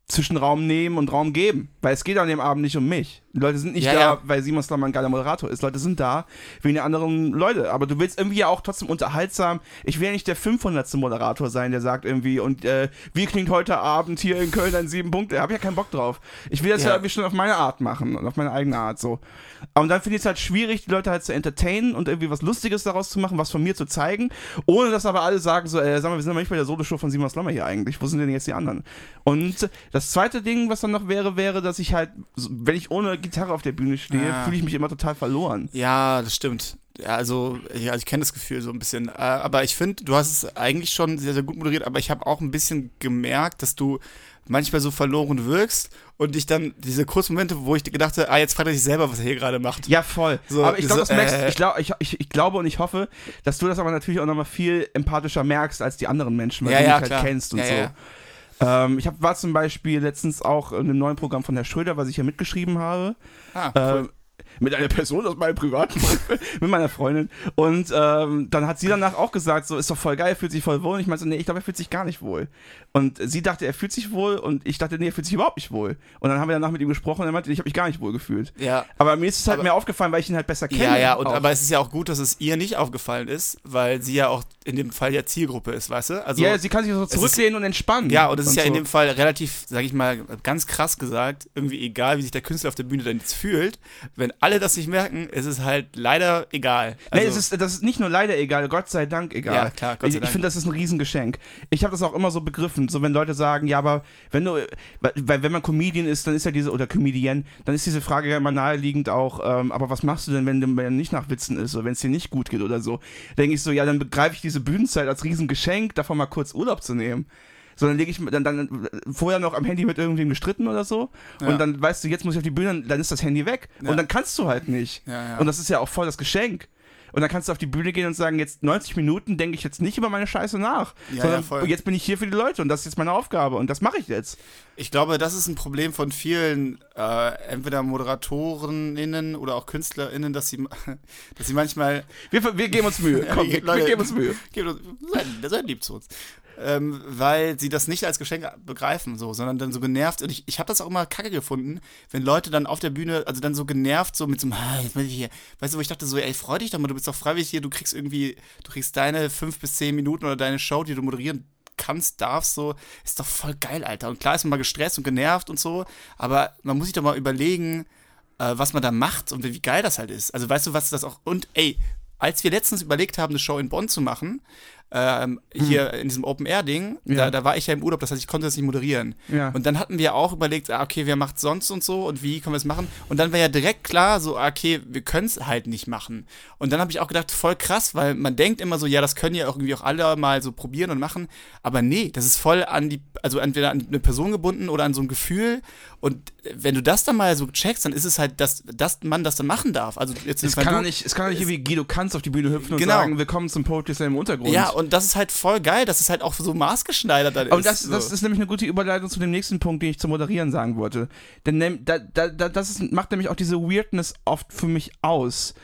zwischen Raum nehmen und Raum geben. Weil es geht an dem Abend nicht um mich. Die Leute sind nicht Ja, da, ja. weil Simon Slammer ein geiler Moderator ist. Leute sind da wegen der anderen Leute. Aber du willst irgendwie ja auch trotzdem unterhaltsam. Ich will ja nicht der 500. Moderator sein, der sagt irgendwie, und äh, wie klingt heute Abend hier in Köln ein sieben Punkte? Hab ich ja keinen Bock drauf. Ich will das ja, Ja. irgendwie schon auf meine Art machen und auf meine eigene Art so. Und dann finde ich es halt schwierig, die Leute halt zu entertainen und irgendwie was Lustiges daraus zu machen, was von mir zu zeigen, ohne dass aber alle sagen so, äh, sag mal, wir sind aber nicht bei der Solo-Show von Simon Slammer hier eigentlich. Wo sind denn jetzt die anderen? Und das zweite Ding, was dann noch wäre, wäre, dass ich halt, wenn ich ohne Gitarre auf der Bühne stehe, Ah. fühle ich mich immer total verloren. Ja, das stimmt. Ja, also, ja, also ich kenne das Gefühl so ein bisschen. Äh, aber ich finde, du hast es eigentlich schon sehr, sehr gut moderiert, aber ich habe auch ein bisschen gemerkt, dass du manchmal so verloren wirkst und ich dann diese kurzen Momente, wo ich gedacht habe, ah, jetzt fragt er sich selber, was er hier gerade macht. Ja, voll. So, aber ich glaube, so, das merkst, äh, ich, glaub, ich, ich, ich glaube und ich hoffe, dass du das aber natürlich auch nochmal viel empathischer merkst als die anderen Menschen, weil Ja, du ja, dich klar. halt kennst und Ja, so. Ähm, ich hab, war zum Beispiel letztens auch in einem neuen Programm von Herr Schröder, was ich ja mitgeschrieben habe. Ah, cool. Mit einer Person aus meinem privaten *laughs* mit meiner Freundin. Und ähm, dann hat sie danach auch gesagt, so ist doch voll geil, er fühlt sich voll wohl. Und ich meinte so, nee, ich glaube, er fühlt sich gar nicht wohl. Und sie dachte, er fühlt sich wohl und ich dachte, nee, er fühlt sich überhaupt nicht wohl. Und dann haben wir danach mit ihm gesprochen und er meinte, ich habe mich gar nicht wohl gefühlt. ja. Aber mir ist es halt Aber- mehr aufgefallen, weil ich ihn halt besser kenne. Ja, ja, und, auch. aber es ist ja auch gut, dass es ihr nicht aufgefallen ist, weil sie ja auch in dem Fall ja Zielgruppe ist, weißt du? Also, ja, sie kann sich so ist- zurücklehnen und entspannen. Ja, und es ist ja so. in dem Fall relativ, sag ich mal, ganz krass gesagt, irgendwie egal, wie sich der Künstler auf der Bühne dann jetzt fühlt. Wenn alle das nicht merken, ist es halt leider egal. nee, Also, es ist, das ist nicht nur leider egal, Gott sei Dank egal. Ja, klar, Gott sei ich ich Dank. finde, das ist ein Riesengeschenk. Ich habe das auch immer so begriffen, so wenn Leute sagen, ja, aber wenn du, weil, wenn man Comedian ist, dann ist ja diese, oder Comedian, dann ist diese Frage ja immer naheliegend auch, ähm, aber was machst du denn, wenn du wenn du nicht nach Witzen ist oder wenn es dir nicht gut geht oder so? Denke ich so, ja, dann begreife ich diese Bühnenzeit als Riesengeschenk, davon mal kurz Urlaub zu nehmen. So, dann lege ich dann, dann vorher noch am Handy mit irgendwem gestritten oder so. Ja. Und dann weißt du, jetzt muss ich auf die Bühne, dann ist das Handy weg. Ja. Und dann kannst du halt nicht. Ja, ja. Und das ist ja auch voll das Geschenk. Und dann kannst du auf die Bühne gehen und sagen, jetzt 90 Minuten denke ich jetzt nicht über meine Scheiße nach. Ja, sondern ja, jetzt bin ich hier für die Leute und das ist jetzt meine Aufgabe und das mache ich jetzt. Ich glaube, das ist ein Problem von vielen, äh, entweder ModeratorInnen oder auch KünstlerInnen, dass sie, *laughs* dass sie manchmal Wir, wir geben uns Mühe. *laughs* Ja, Komm, wir- wir, Leute- wir geben uns Mühe. Seid lieb zu uns. Ähm, weil sie das nicht als Geschenk begreifen, so, sondern dann so genervt. Und ich, ich habe das auch immer kacke gefunden, wenn Leute dann auf der Bühne, also dann so genervt, so mit so einem, ah. Weißt du, wo ich dachte so, ey, freu dich doch mal, du bist doch freiwillig hier, du kriegst irgendwie, du kriegst deine fünf bis zehn Minuten oder deine Show, die du moderieren kannst, darfst, so, ist doch voll geil, Alter. Und klar ist man mal gestresst und genervt und so, aber man muss sich doch mal überlegen, äh, was man da macht und wie geil das halt ist. Also weißt du, was das auch. Und ey, als wir letztens überlegt haben, eine Show in Bonn zu machen, ähm, hier in diesem Open-Air-Ding, Ja. da, da war ich ja im Urlaub, das heißt, ich konnte das nicht moderieren. Ja. Und dann hatten wir auch überlegt, ah, okay, wer macht sonst und so und wie können wir es machen? Und dann war ja direkt klar, so, ah, okay, wir können es halt nicht machen. Und dann habe ich auch gedacht, voll krass, weil man denkt immer so, ja, das können ja auch irgendwie auch alle mal so probieren und machen. Aber nee, das ist voll an die, also entweder an eine Person gebunden oder an so ein Gefühl. Und wenn du das dann mal so checkst, dann ist es halt, dass, dass man das dann machen darf. Also jetzt Es kann, du- nicht, es kann doch nicht irgendwie Guido Kanz auf die Bühne hüpfen und Genau. sagen, willkommen zum Poetry Slam im Untergrund. Ja, und das ist halt voll geil, dass es halt auch so maßgeschneidert dann ist. Und das, so. das ist nämlich eine gute Überleitung zu dem nächsten Punkt, den ich zum Moderieren sagen wollte. Denn da, da, da, das ist, macht nämlich auch diese Weirdness oft für mich aus.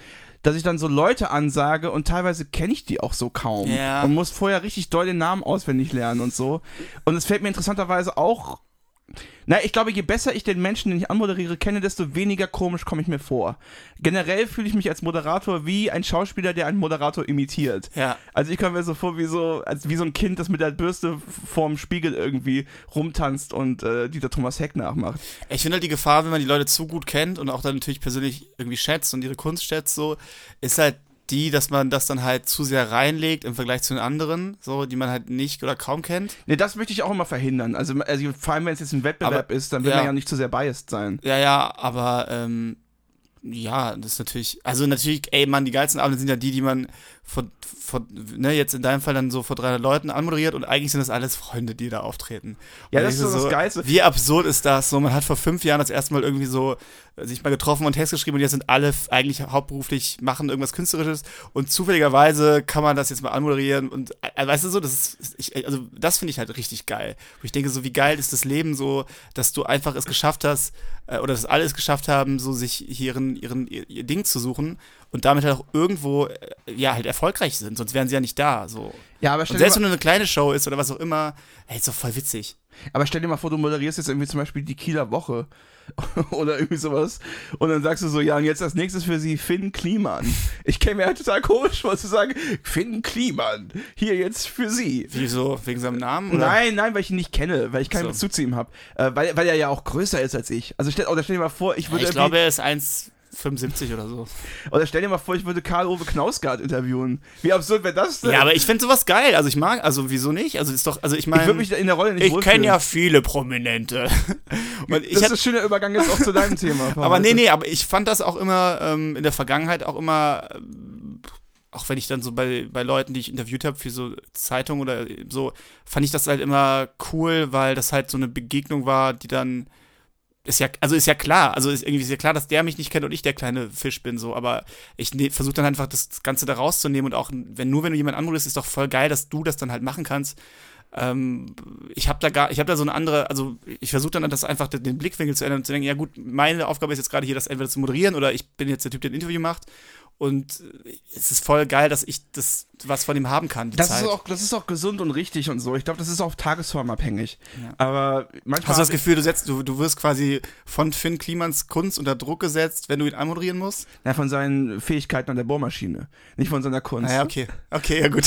Dass ich dann so Leute ansage und teilweise kenne ich die auch so kaum. Ja. Und muss vorher richtig doll den Namen auswendig lernen und so. Und es fällt mir interessanterweise auch. Na, ich glaube, je besser ich den Menschen, den ich anmoderiere, kenne, desto weniger komisch komme ich mir vor. Generell fühle ich mich als Moderator wie ein Schauspieler, der einen Moderator imitiert. Ja. Also ich komme mir so vor wie so, als wie so ein Kind, das mit der Bürste vorm Spiegel irgendwie rumtanzt und äh, Dieter Thomas Heck nachmacht. Ich finde halt die Gefahr, wenn man die Leute zu gut kennt und auch dann natürlich persönlich irgendwie schätzt und ihre Kunst schätzt, so, ist halt die, dass man das dann halt zu sehr reinlegt im Vergleich zu den anderen, so, die man halt nicht oder kaum kennt. Ne, das möchte ich auch immer verhindern. Also, also vor allem, wenn es jetzt ein Wettbewerb Aber- ist, dann will ja. man ja nicht zu sehr biased sein. Ja, ja, aber ähm, ja, das ist natürlich, also natürlich, ey, Mann, die geilsten Abende sind ja die, die man vor, vor, ne, jetzt in deinem Fall dann so vor 300 Leuten anmoderiert und eigentlich sind das alles Freunde, die da auftreten. Ja, Und das ist so das Geilste. Wie absurd ist das? So, man hat vor fünf Jahren das erste Mal irgendwie so äh, sich mal getroffen und Text geschrieben und jetzt sind alle eigentlich hauptberuflich, machen irgendwas Künstlerisches und zufälligerweise kann man das jetzt mal anmoderieren und äh, weißt du so, das ist, ich, also das finde ich halt richtig geil. Wo ich denke, so wie geil ist das Leben so, dass du einfach es geschafft hast, äh, oder dass alle es geschafft haben, so sich hier ihren, ihren, ihr, ihr Ding zu suchen und damit halt auch irgendwo, äh, ja, halt erfolgreich sind, sonst wären sie ja nicht da, so. Ja, aber Und selbst wenn nur eine kleine Show ist oder was auch immer, ey, ist doch voll witzig. aber stell dir mal vor, du moderierst jetzt irgendwie zum Beispiel die Kieler Woche *laughs* oder irgendwie sowas und dann sagst du so, ja, und jetzt als nächstes für sie Finn Kliman. Ich käme mir halt total komisch vor zu sagen, Finn Kliman, hier jetzt für sie. Wieso? Wegen seinem Namen? Oder? Nein, nein, weil ich ihn nicht kenne, weil ich keinen So. Bezug zu ihm habe. Äh, weil, weil er ja auch größer ist als ich. Also stell, oder stell dir mal vor, ich würde ich glaube, er ist 1,75 oder so. Oder stell dir mal vor, ich würde Karl-Ove Knausgard interviewen. Wie absurd wäre das denn? Ja, aber ich finde sowas geil. Also ich mag, also wieso nicht? Also ist doch, also ich ich würde meine, mich in der Rolle nicht ich kenne ja viele Prominente. *laughs* Das ist ein schöner Übergang jetzt auch zu deinem Thema. *laughs* aber nee, nee, aber ich fand das auch immer ähm, in der Vergangenheit auch immer, ähm, auch wenn ich dann so bei, bei Leuten, die ich interviewt habe für so Zeitungen oder so, fand ich das halt immer cool, weil das halt so eine Begegnung war, die dann ist ja, also ist ja klar, also ist irgendwie ist klar, dass der mich nicht kennt und ich der kleine Fisch bin, so, aber ich ne, versuche dann einfach das Ganze da rauszunehmen und auch, wenn nur wenn du jemand anrufst, ist doch voll geil, dass du das dann halt machen kannst. Ähm, ich habe da gar, ich habe da so eine andere, also ich versuche dann das einfach den Blickwinkel zu ändern und zu denken, ja gut, meine Aufgabe ist jetzt gerade hier, das entweder zu moderieren oder ich bin jetzt der Typ, der ein Interview macht und es ist voll geil, dass ich das was von ihm haben kann. Das ist, auch, das ist auch gesund und richtig und so. Ich glaube, das ist auch tagesformabhängig. Ja. Aber manchmal. Hast du das Gefühl, du, setzt, du, du wirst quasi von Finn Klimans Kunst unter Druck gesetzt, wenn du ihn anmoderieren musst? Ja, von seinen Fähigkeiten an der Bohrmaschine. Nicht von seiner Kunst. Ah, ja, okay. Okay, ja, gut.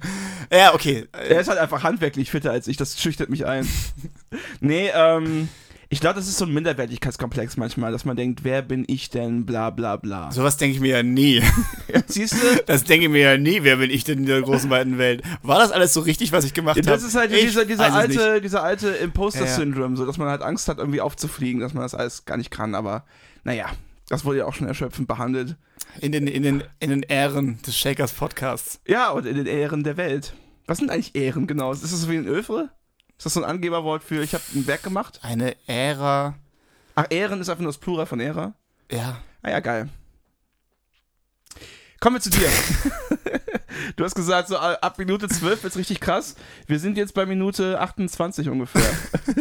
*laughs* ja, okay. Er ist halt einfach handwerklich fitter als ich. Das schüchtert mich ein. *laughs* nee, ähm. Ich glaube, das ist so ein Minderwertigkeitskomplex manchmal, dass man denkt, wer bin ich denn, bla bla bla. Sowas denke ich mir ja nie. *laughs* Siehst du? *laughs* Das denke ich mir ja nie, wer bin ich denn in der großen weiten Welt. War das alles so richtig, was ich gemacht habe? Das ist halt dieser, dieser alte, dieser alte Imposter-Syndrom, so dass man halt Angst hat, irgendwie aufzufliegen, dass man das alles gar nicht kann, aber naja. Das wurde ja auch schon erschöpfend behandelt. In den, in den, in den Ehren des Shakers Podcasts. Ja, und in den Ehren der Welt. Was sind eigentlich Ehren genau? Ist das so wie ein Öfre? Ist das so ein Angeberwort für, ich habe ein Werk gemacht? Eine Ära. Ach, Ehren ist einfach nur das Plural von Ära? Ja. Ah ja, geil. Kommen wir zu dir. *laughs* du hast gesagt, so ab Minute 12 wird's richtig krass. Wir sind jetzt bei Minute 28 ungefähr.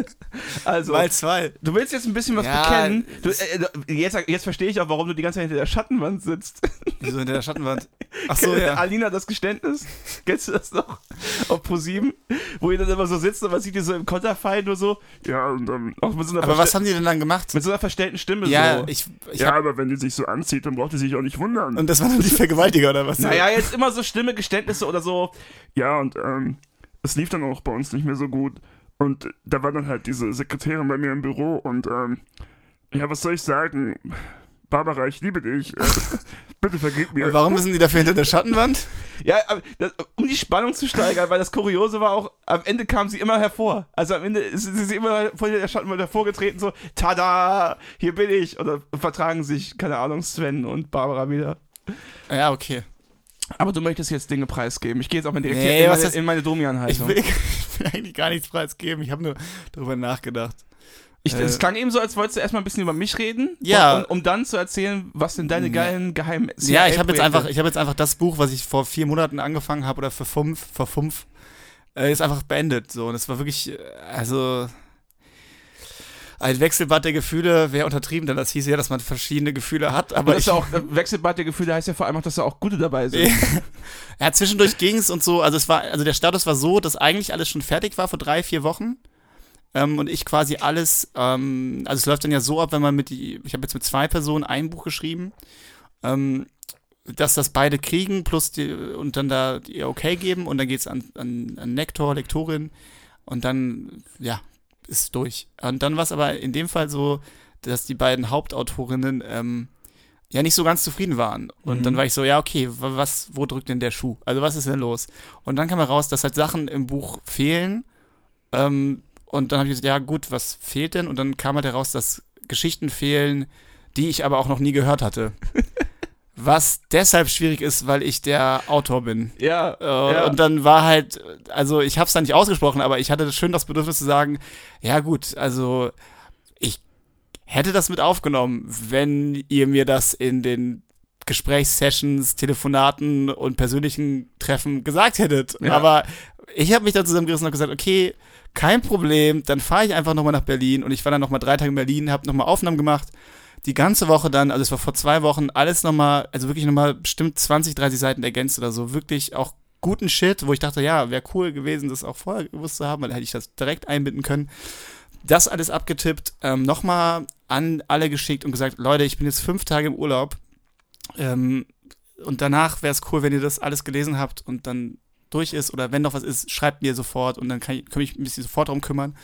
*laughs* also, Mal zwei. Du willst jetzt ein bisschen was ja, bekennen. Du, äh, jetzt, jetzt verstehe ich auch, warum du die ganze Zeit hinter der Schattenwand sitzt. Wieso hinter der Schattenwand? Ach so, ja. Alina, das Geständnis. *laughs* Kennst du das noch? Auf Pro7, wo ihr dann immer so sitzt und man sieht ihr so im Konterfei nur so. Ja, und dann auch mit so einer Aber was haben die denn dann gemacht? Mit so einer verstellten Stimme ja, so. Ich, ich ja, aber wenn die sich so anzieht, dann braucht die sich auch nicht wundern. Und das war dann die Vergewaltiger oder was? Naja, jetzt immer so Stimme, Geständnisse oder so. Ja, und ähm, es lief dann auch bei uns nicht mehr so gut. Und da war dann halt diese Sekretärin bei mir im Büro und ähm, ja, was soll ich sagen? Barbara, ich liebe dich. Äh, *laughs* bitte vergib mir. Und warum müssen die dafür hinter der Schattenwand? ja, das, um die Spannung zu steigern, weil das Kuriose war auch, am Ende kam sie immer hervor. Also am Ende ist sie immer vor der Schattenwand hervorgetreten, so, tada, hier bin ich. Oder vertragen sich, keine Ahnung, Sven und Barbara wieder. Ja, okay. Aber du möchtest jetzt Dinge preisgeben. Ich gehe jetzt auch mal direkt nee, in, meine, in meine Domian-Haltung. Ich, *laughs* ich will, eigentlich gar nichts preisgeben. Ich habe nur darüber nachgedacht. Ich, äh, es klang eben so, als wolltest du erstmal ein bisschen über mich reden. Ja. Um, um dann zu erzählen, was denn deine geilen geheimen Ja, ich habe jetzt einfach, ich habe jetzt einfach das Buch, was ich vor vier Monaten angefangen habe oder für fünf, vor fünf, äh, ist einfach beendet. So, und es war wirklich, äh, also ein Wechselbad der Gefühle wäre untertrieben, denn das hieß ja, dass man verschiedene Gefühle hat. Aber ich, auch, äh, Wechselbad der Gefühle heißt ja vor allem auch, dass da auch gute dabei sind. ja, *laughs* zwischendurch ging es und so. Also es war, also der Status war so, dass eigentlich alles schon fertig war vor drei, vier Wochen. Ähm, und ich quasi alles, ähm, also es läuft dann ja so ab, wenn man mit die, ich habe jetzt mit zwei Personen ein Buch geschrieben, ähm, dass das beide kriegen, plus die, und dann da ihr okay geben und dann geht es an, an, an Lektor, Lektorin und dann, ja, ist durch. Und dann war es aber in dem Fall so, dass die beiden Hauptautorinnen ähm, ja nicht so ganz zufrieden waren. Und mhm. dann war ich so, ja, okay, was, wo drückt denn der Schuh? Also was ist denn los? Und dann kam heraus, dass halt Sachen im Buch fehlen. Ähm, und dann habe ich gesagt, ja gut, was fehlt denn? Und dann kam halt heraus, dass Geschichten fehlen, die ich aber auch noch nie gehört hatte. *laughs* Was deshalb schwierig ist, weil ich der Autor bin. Ja, äh, ja. Und dann war halt, also ich habe es dann nicht ausgesprochen, aber ich hatte schön das Bedürfnis zu sagen, ja gut, also ich hätte das mit aufgenommen, wenn ihr mir das in den Gesprächssessions, Telefonaten und persönlichen Treffen gesagt hättet. Ja. Aber ich habe mich dann zusammengerissen und gesagt, okay, kein Problem, dann fahre ich einfach nochmal nach Berlin und ich war dann nochmal drei Tage in Berlin, habe nochmal Aufnahmen gemacht die ganze Woche dann, also es war vor zwei Wochen, alles nochmal, also wirklich nochmal bestimmt 20, 30 Seiten ergänzt oder so. Wirklich auch guten Shit, wo ich dachte, ja, wäre cool gewesen, das auch vorher gewusst zu haben, weil hätte ich das direkt einbinden können. Das alles abgetippt, ähm, nochmal an alle geschickt und gesagt, Leute, ich bin jetzt fünf Tage im Urlaub. Ähm, und danach wäre es cool, wenn ihr das alles gelesen habt und dann durch ist oder wenn noch was ist, schreibt mir sofort und dann kann ich, kann ich mich sofort darum kümmern.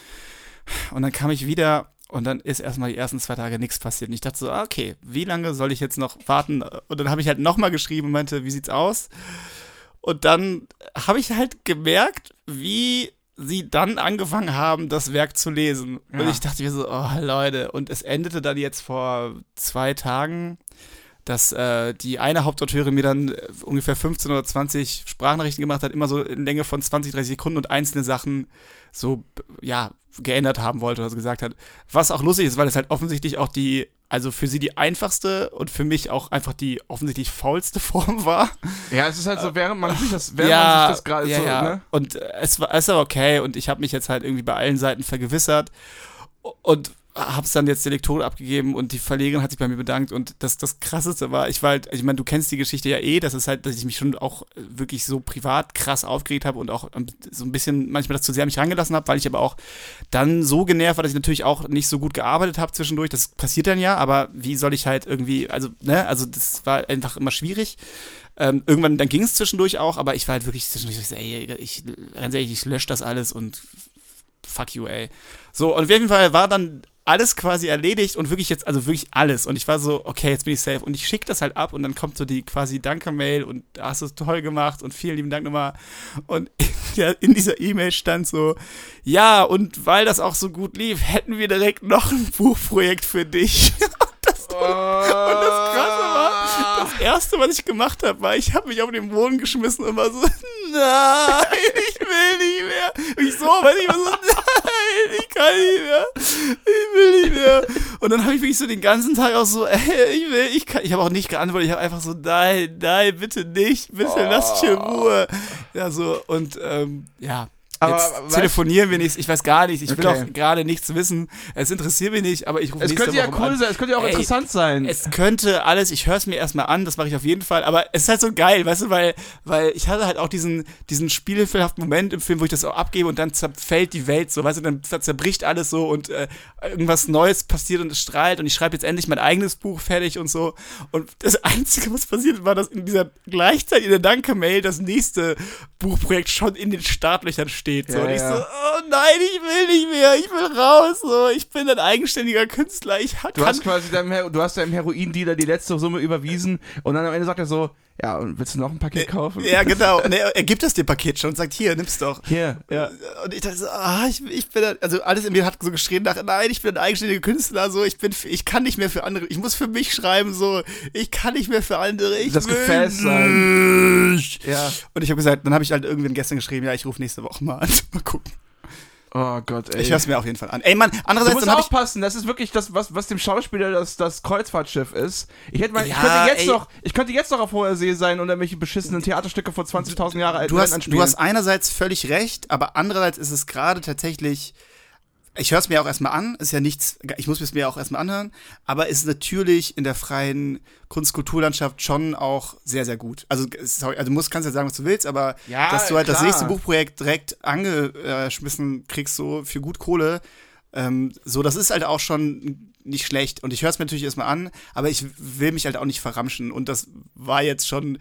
Und dann kam ich wieder und dann ist erstmal die ersten zwei Tage nichts passiert. Und ich dachte so, ah, okay, wie lange soll ich jetzt noch warten? Und dann habe ich halt nochmal geschrieben und meinte, wie sieht's aus? Und dann habe ich halt gemerkt, wie sie dann angefangen haben, das Werk zu lesen. Ja. Und ich dachte mir so, oh Leute, und es endete dann jetzt vor zwei Tagen dass äh, die eine Hauptauteurin mir dann äh, ungefähr 15 oder 20 Sprachnachrichten gemacht hat, immer so in Länge von 20, 30 Sekunden und einzelne Sachen so, ja, geändert haben wollte oder so gesagt hat. Was auch lustig ist, weil es halt offensichtlich auch die, also für sie die einfachste und für mich auch einfach die offensichtlich faulste *laughs* Form war. Ja, es ist halt so, während man sich das, während ja, man sich das gerade ja, so, ja. ne? Und es war, es war okay und ich habe mich jetzt halt irgendwie bei allen Seiten vergewissert und hab's dann jetzt der Lektorin abgegeben und die Verlegerin hat sich bei mir bedankt und das, das krasseste war, ich war halt, ich meine, du kennst die Geschichte ja eh, das ist halt, dass ich mich schon auch wirklich so privat krass aufgeregt habe und auch ähm, so ein bisschen manchmal das zu sehr mich rangelassen habe, weil ich aber auch dann so genervt war, dass ich natürlich auch nicht so gut gearbeitet habe zwischendurch. Das passiert dann ja, aber wie soll ich halt irgendwie, also, ne, also das war einfach immer schwierig. Ähm, irgendwann, dann ging es zwischendurch auch, aber ich war halt wirklich zwischendurch, ich, ey, ich, ganz ehrlich, ich lösche das alles und fuck you, ey. So, und auf jeden Fall war dann alles quasi erledigt und wirklich jetzt, also wirklich alles. Und ich war so, okay, jetzt bin ich safe. Und ich schicke das halt ab und dann kommt so die quasi Danke-Mail und da hast du es toll gemacht und vielen lieben Dank nochmal. Und *laughs* ja, in dieser E-Mail stand so, ja, und weil das auch so gut lief, hätten wir direkt noch ein Buchprojekt für dich. *laughs* und das Krasse war, das Erste, was ich gemacht habe, war, ich habe mich auf den Boden geschmissen und war so, *laughs* nein, ich will nicht mehr. Ich so, weil ich war so, *laughs* nein, ich kann nicht mehr. Ich will nicht mehr. Und dann habe ich wirklich so den ganzen Tag auch so, ey, ich will, ich kann, ich habe auch nicht geantwortet, ich habe einfach so, nein, nein, bitte nicht, bitte lass mich in Ruhe. Ja, so, und, ähm, ja. Aber, Jetzt weißt- telefonieren wir nicht, ich weiß gar nicht, ich will Okay. auch gerade nichts wissen. Es interessiert mich nicht, aber ich rufe Es könnte ja cool an. sein, es könnte ja auch Ey, interessant sein. Es könnte alles, ich höre es mir erstmal an, das mache ich auf jeden Fall, aber es ist halt so geil, weißt du, weil, weil ich hatte halt auch diesen, diesen spielfilmhaften Moment im Film, wo ich das auch abgebe und dann zerfällt die Welt so, weißt du, dann zer- zerbricht alles so und äh, irgendwas Neues passiert und es strahlt und ich schreibe jetzt endlich mein eigenes Buch fertig und so. Und das Einzige, was passiert war, dass in dieser gleichzeitig in der Danke-Mail das nächste Buchprojekt schon in den Startlöchern steht. So. Ja, und ich ja. so, oh nein, ich will nicht mehr, ich will raus, so, ich bin ein eigenständiger Künstler, ich Du hast quasi deinem, Her du hast deinem Heroin-Dealer die letzte Summe überwiesen und dann am Ende sagt er so, ja, und willst du noch ein Paket kaufen? Ja, genau. *laughs* Und er, er gibt das dir Paket schon und sagt, hier, nimm's doch. Hier, ja. Und ich dachte so, ah, ich, ich bin, also alles in mir hat so geschrien nach, nein, ich bin ein eigenständiger Künstler, so, ich bin, ich kann nicht mehr für andere, ich muss für mich schreiben, so, ich kann nicht mehr für andere, ich Das Gefäß nicht. Ja. Und ich habe gesagt, dann habe ich halt irgendwann gestern geschrieben, ja, ich rufe nächste Woche mal an. *laughs* Mal gucken. Oh Gott, ey. Ich höre es mir auf jeden Fall an. Ey, Mann, Du andererseits, musst habe ich, aufpassen, das ist wirklich das, was, was dem Schauspieler das, das Kreuzfahrtschiff ist. Ich, hätte mal, ich, Ja, könnte jetzt ey. noch, ich könnte jetzt noch auf hoher See sein und irgendwelche beschissenen Theaterstücke vor 20.000 Jahre alten du hast, anspielen. du hast einerseits völlig recht, aber andererseits ist es gerade tatsächlich, ich höre es mir auch erstmal an, ist ja nichts, ich muss es mir auch erstmal anhören, aber ist natürlich in der freien Kunst-Kulturlandschaft schon auch sehr, sehr gut. Also, sorry, also du musst, kannst ja sagen, was du willst, aber Ja, dass du halt das klar. nächste Buchprojekt direkt angeschmissen kriegst, so für gut Kohle, ähm, so, das ist halt auch schon nicht schlecht. Und ich höre es mir natürlich erstmal an, aber ich will mich halt auch nicht verramschen. Und das war jetzt schon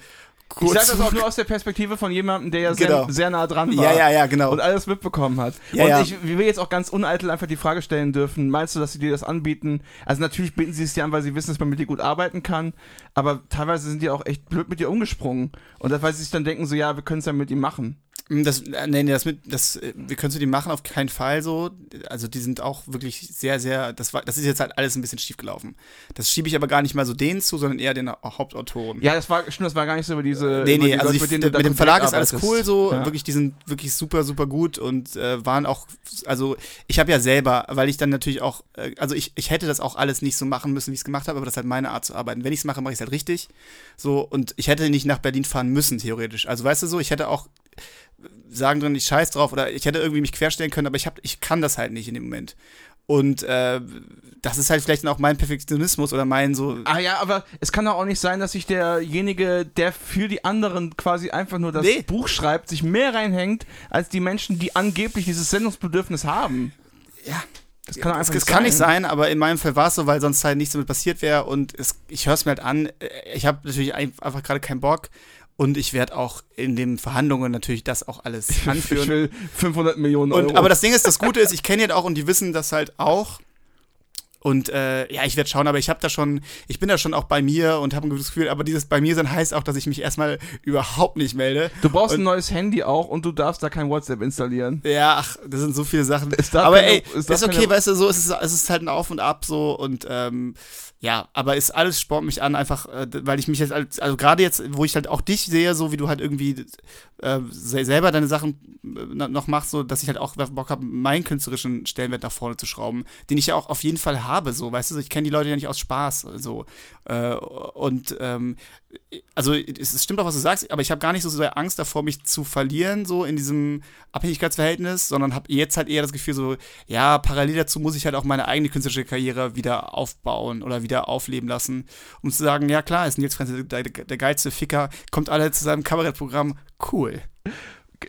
ich kurz. sage das auch nur aus der Perspektive von jemandem, der ja Genau. sehr, sehr nah dran war. ja, ja, ja, genau. Und alles mitbekommen hat. Ja, und ja. ich will jetzt auch ganz uneitel einfach die Frage stellen dürfen, meinst du, dass sie dir das anbieten? Also natürlich bieten sie es dir an, weil sie wissen, dass man mit dir gut arbeiten kann, aber teilweise sind die auch echt blöd mit dir umgesprungen. Und das, weil sie sich dann denken, so ja, wir können es ja mit ihm machen. Das, äh, nee, nee, das mit, das, äh, wir können zu die machen, auf keinen Fall so. Also die sind auch wirklich sehr, sehr, das war, das ist jetzt halt alles ein bisschen schief gelaufen. Das schiebe ich aber gar nicht mal so denen zu, sondern eher den Hauptautoren. Ja, das war, stimmt, das war gar nicht so über diese. Nee, nee, die also Leute, die, mit, denen da dem Verlag ist alles cool so, Ja. wirklich, die sind wirklich super, super gut und äh, waren auch, also ich habe ja selber, weil ich dann natürlich auch, äh, also ich, ich hätte das auch alles nicht so machen müssen, wie ich es gemacht habe, aber das ist halt meine Art zu arbeiten. Wenn ich es mache, mache ich es halt richtig. So, und ich hätte nicht nach Berlin fahren müssen, theoretisch. Also weißt du so, ich hätte auch sagen drin, ich scheiß drauf oder ich hätte irgendwie mich querstellen können, aber ich hab, ich kann das halt nicht in dem Moment. Und äh, das ist halt vielleicht auch mein Perfektionismus oder mein so. Ah ja, aber es kann doch auch nicht sein, dass sich derjenige, der für die anderen quasi einfach nur das Nee. Buch schreibt, sich mehr reinhängt, als die Menschen, die angeblich dieses Sendungsbedürfnis haben. Ja. Das kann Es, einfach es kann nicht sein, aber in meinem Fall war es so, weil sonst halt nichts damit passiert wäre und es, ich höre es mir halt an. Äh, Ich habe natürlich ein- einfach gerade keinen Bock und ich werde auch in den Verhandlungen natürlich das auch alles *laughs* Ich anführen. will 500 Millionen Euro. Und, aber das Ding ist, das Gute ist, ich kenne ihn auch und die wissen das halt auch. Und äh, ja, ich werde schauen, aber ich habe da schon, ich bin da schon auch bei mir und habe ein gutes Gefühl, aber dieses bei mir sein heißt auch, dass ich mich erstmal überhaupt nicht melde. Du brauchst und, ein neues Handy auch und du darfst da kein WhatsApp installieren. Ja, ach, das sind so viele Sachen. Aber keine- ey, ist, darf okay, keine- weißt du, so ist es, es ist halt ein Auf und Ab so und ähm, ja, aber ist alles spornt mich an, einfach, äh, weil ich mich jetzt, als, also gerade jetzt, wo ich halt auch dich sehe, so wie du halt irgendwie äh, se- selber deine Sachen äh, noch machst, so, dass ich halt auch Bock habe, meinen künstlerischen Stellenwert nach vorne zu schrauben, den ich ja auch auf jeden Fall habe, so, weißt du, ich kenne die Leute ja nicht aus Spaß, so, äh, und ähm, also es stimmt auch, was du sagst, aber ich habe gar nicht so sehr Angst davor, mich zu verlieren, so in diesem Abhängigkeitsverhältnis, sondern habe jetzt halt eher das Gefühl, so, ja, parallel dazu muss ich halt auch meine eigene künstlerische Karriere wieder aufbauen oder wieder aufleben lassen, um zu sagen, ja klar, ist Nils der, der, der geilste Ficker, kommt alle zu seinem Kabarettprogramm, cool.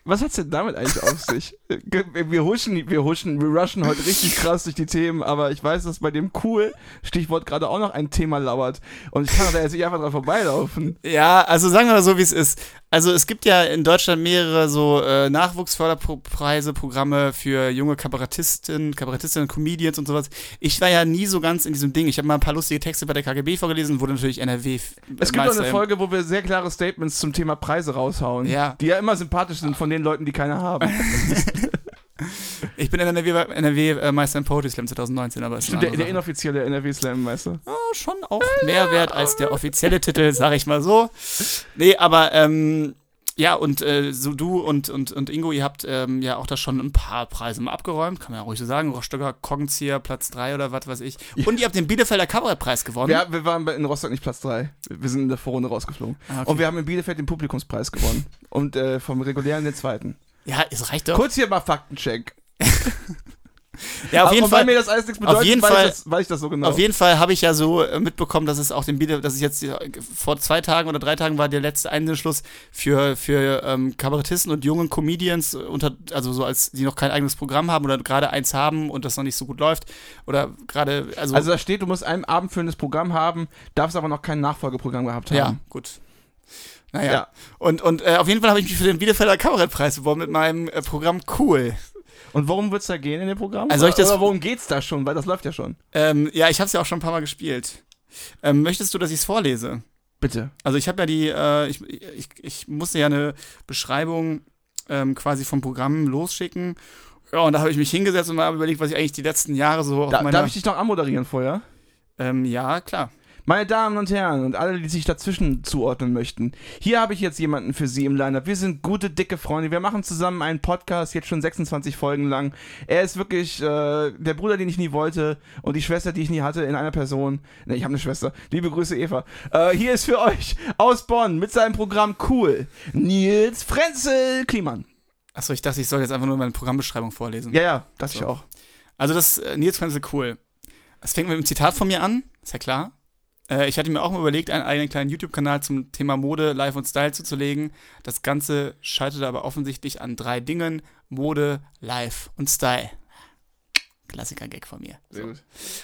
Was hat's denn damit eigentlich auf sich? Wir huschen, wir huschen, wir rushen heute richtig *laughs* krass durch die Themen, aber ich weiß, dass bei dem cool Stichwort gerade auch noch ein Thema lauert. Und ich kann da jetzt nicht einfach dran vorbeilaufen. Ja, also sagen wir mal so, wie es ist. Also es gibt ja in Deutschland mehrere so äh, Nachwuchsförderpreise, Programme für junge Kabarettistinnen, Kabarettistinnen, Comedians und sowas. Ich war ja nie so ganz in diesem Ding. Ich habe mal ein paar lustige Texte bei der KGB vorgelesen, wurde natürlich NRW. Es gibt auch eine Folge, wo wir sehr klare Statements zum Thema Preise raushauen. Ja. Die ja immer sympathisch sind von den Leuten, die keine haben. *laughs* Ich bin NRW, NRW äh, Meister im Poetry Slam 2019, aber Stimmt, der, der inoffizielle NRW-Slam-Meister. Ja, schon auch mehr wert als der offizielle Titel, sag ich mal so. Nee, aber ähm, ja, und äh, so du und, und, und Ingo, ihr habt ähm, ja auch da schon ein paar Preise mal abgeräumt, kann man ja ruhig so sagen. Rostocker Korkenzieher, Platz 3 oder was weiß ich. Und ihr habt den Bielefelder Kabarettpreis gewonnen. Ja, wir waren in Rostock nicht Platz 3. Wir sind in der Vorrunde rausgeflogen. Ah, okay. Und wir haben in Bielefeld den Publikumspreis gewonnen. Und äh, vom regulären den zweiten. ja, es reicht doch. Kurz hier mal Faktencheck. *laughs* Ja, auf Aber jeden weil Fall. mir das alles nichts bedeutet, jeden weiß, Fall- ich das, weiß ich das so genau. Auf jeden Fall habe ich ja so äh, mitbekommen, dass es auch den Biele, dass es jetzt vor zwei Tagen oder drei Tagen war der letzte Einsendeschluss für, für ähm, Kabarettisten und jungen Comedians, äh, unter, also so als die noch kein eigenes Programm haben oder gerade eins haben und das noch nicht so gut läuft. Oder gerade, also, Also da steht, du musst ein abendfüllendes Programm haben, darfst aber noch kein Nachfolgeprogramm gehabt haben. ja, gut. Naja. Ja. Und, und äh, auf jeden Fall habe ich mich für den Bielefelder Kabarettpreis beworben mit meinem äh, Programm Cool. Und worum wird es da gehen in dem Programm? Also das- Oder worum geht's da schon? Weil das läuft ja schon. Ähm, ja, ich habe es ja auch schon ein paar Mal gespielt. Ähm, möchtest du, dass ich es vorlese? Bitte. Also ich habe ja die, äh, ich, ich, ich musste ja eine Beschreibung ähm, quasi vom Programm losschicken. Ja, und da habe ich mich hingesetzt und mal überlegt, was ich eigentlich die letzten Jahre so auf Da, meiner... darf ich dich noch anmoderieren vorher? ähm, ja, klar. Meine Damen und Herren und alle, die sich dazwischen zuordnen möchten, hier habe ich jetzt jemanden für Sie im Lineup. Wir sind gute, dicke Freunde. Wir machen zusammen einen Podcast, jetzt schon 26 Folgen lang. Er ist wirklich äh, der Bruder, den ich nie wollte und die Schwester, die ich nie hatte, in einer Person. Ne, ich habe eine Schwester. Liebe Grüße, Eva. Äh, hier ist für euch aus Bonn mit seinem Programm Cool Nils Frenzel Kliman. Achso, ich dachte, ich soll jetzt einfach nur meine Programmbeschreibung vorlesen. Ja, ja, das So. ich auch. Also das äh, Nils Frenzel cool. Es fängt mit einem Zitat von mir an, ist ja klar. Äh, ich hatte mir auch mal überlegt, einen eigenen kleinen YouTube-Kanal zum Thema Mode, Life und Style zuzulegen. Das Ganze scheiterte aber offensichtlich an drei Dingen: Mode, Life und Style. Klassiker-Gag von mir. Sehr gut.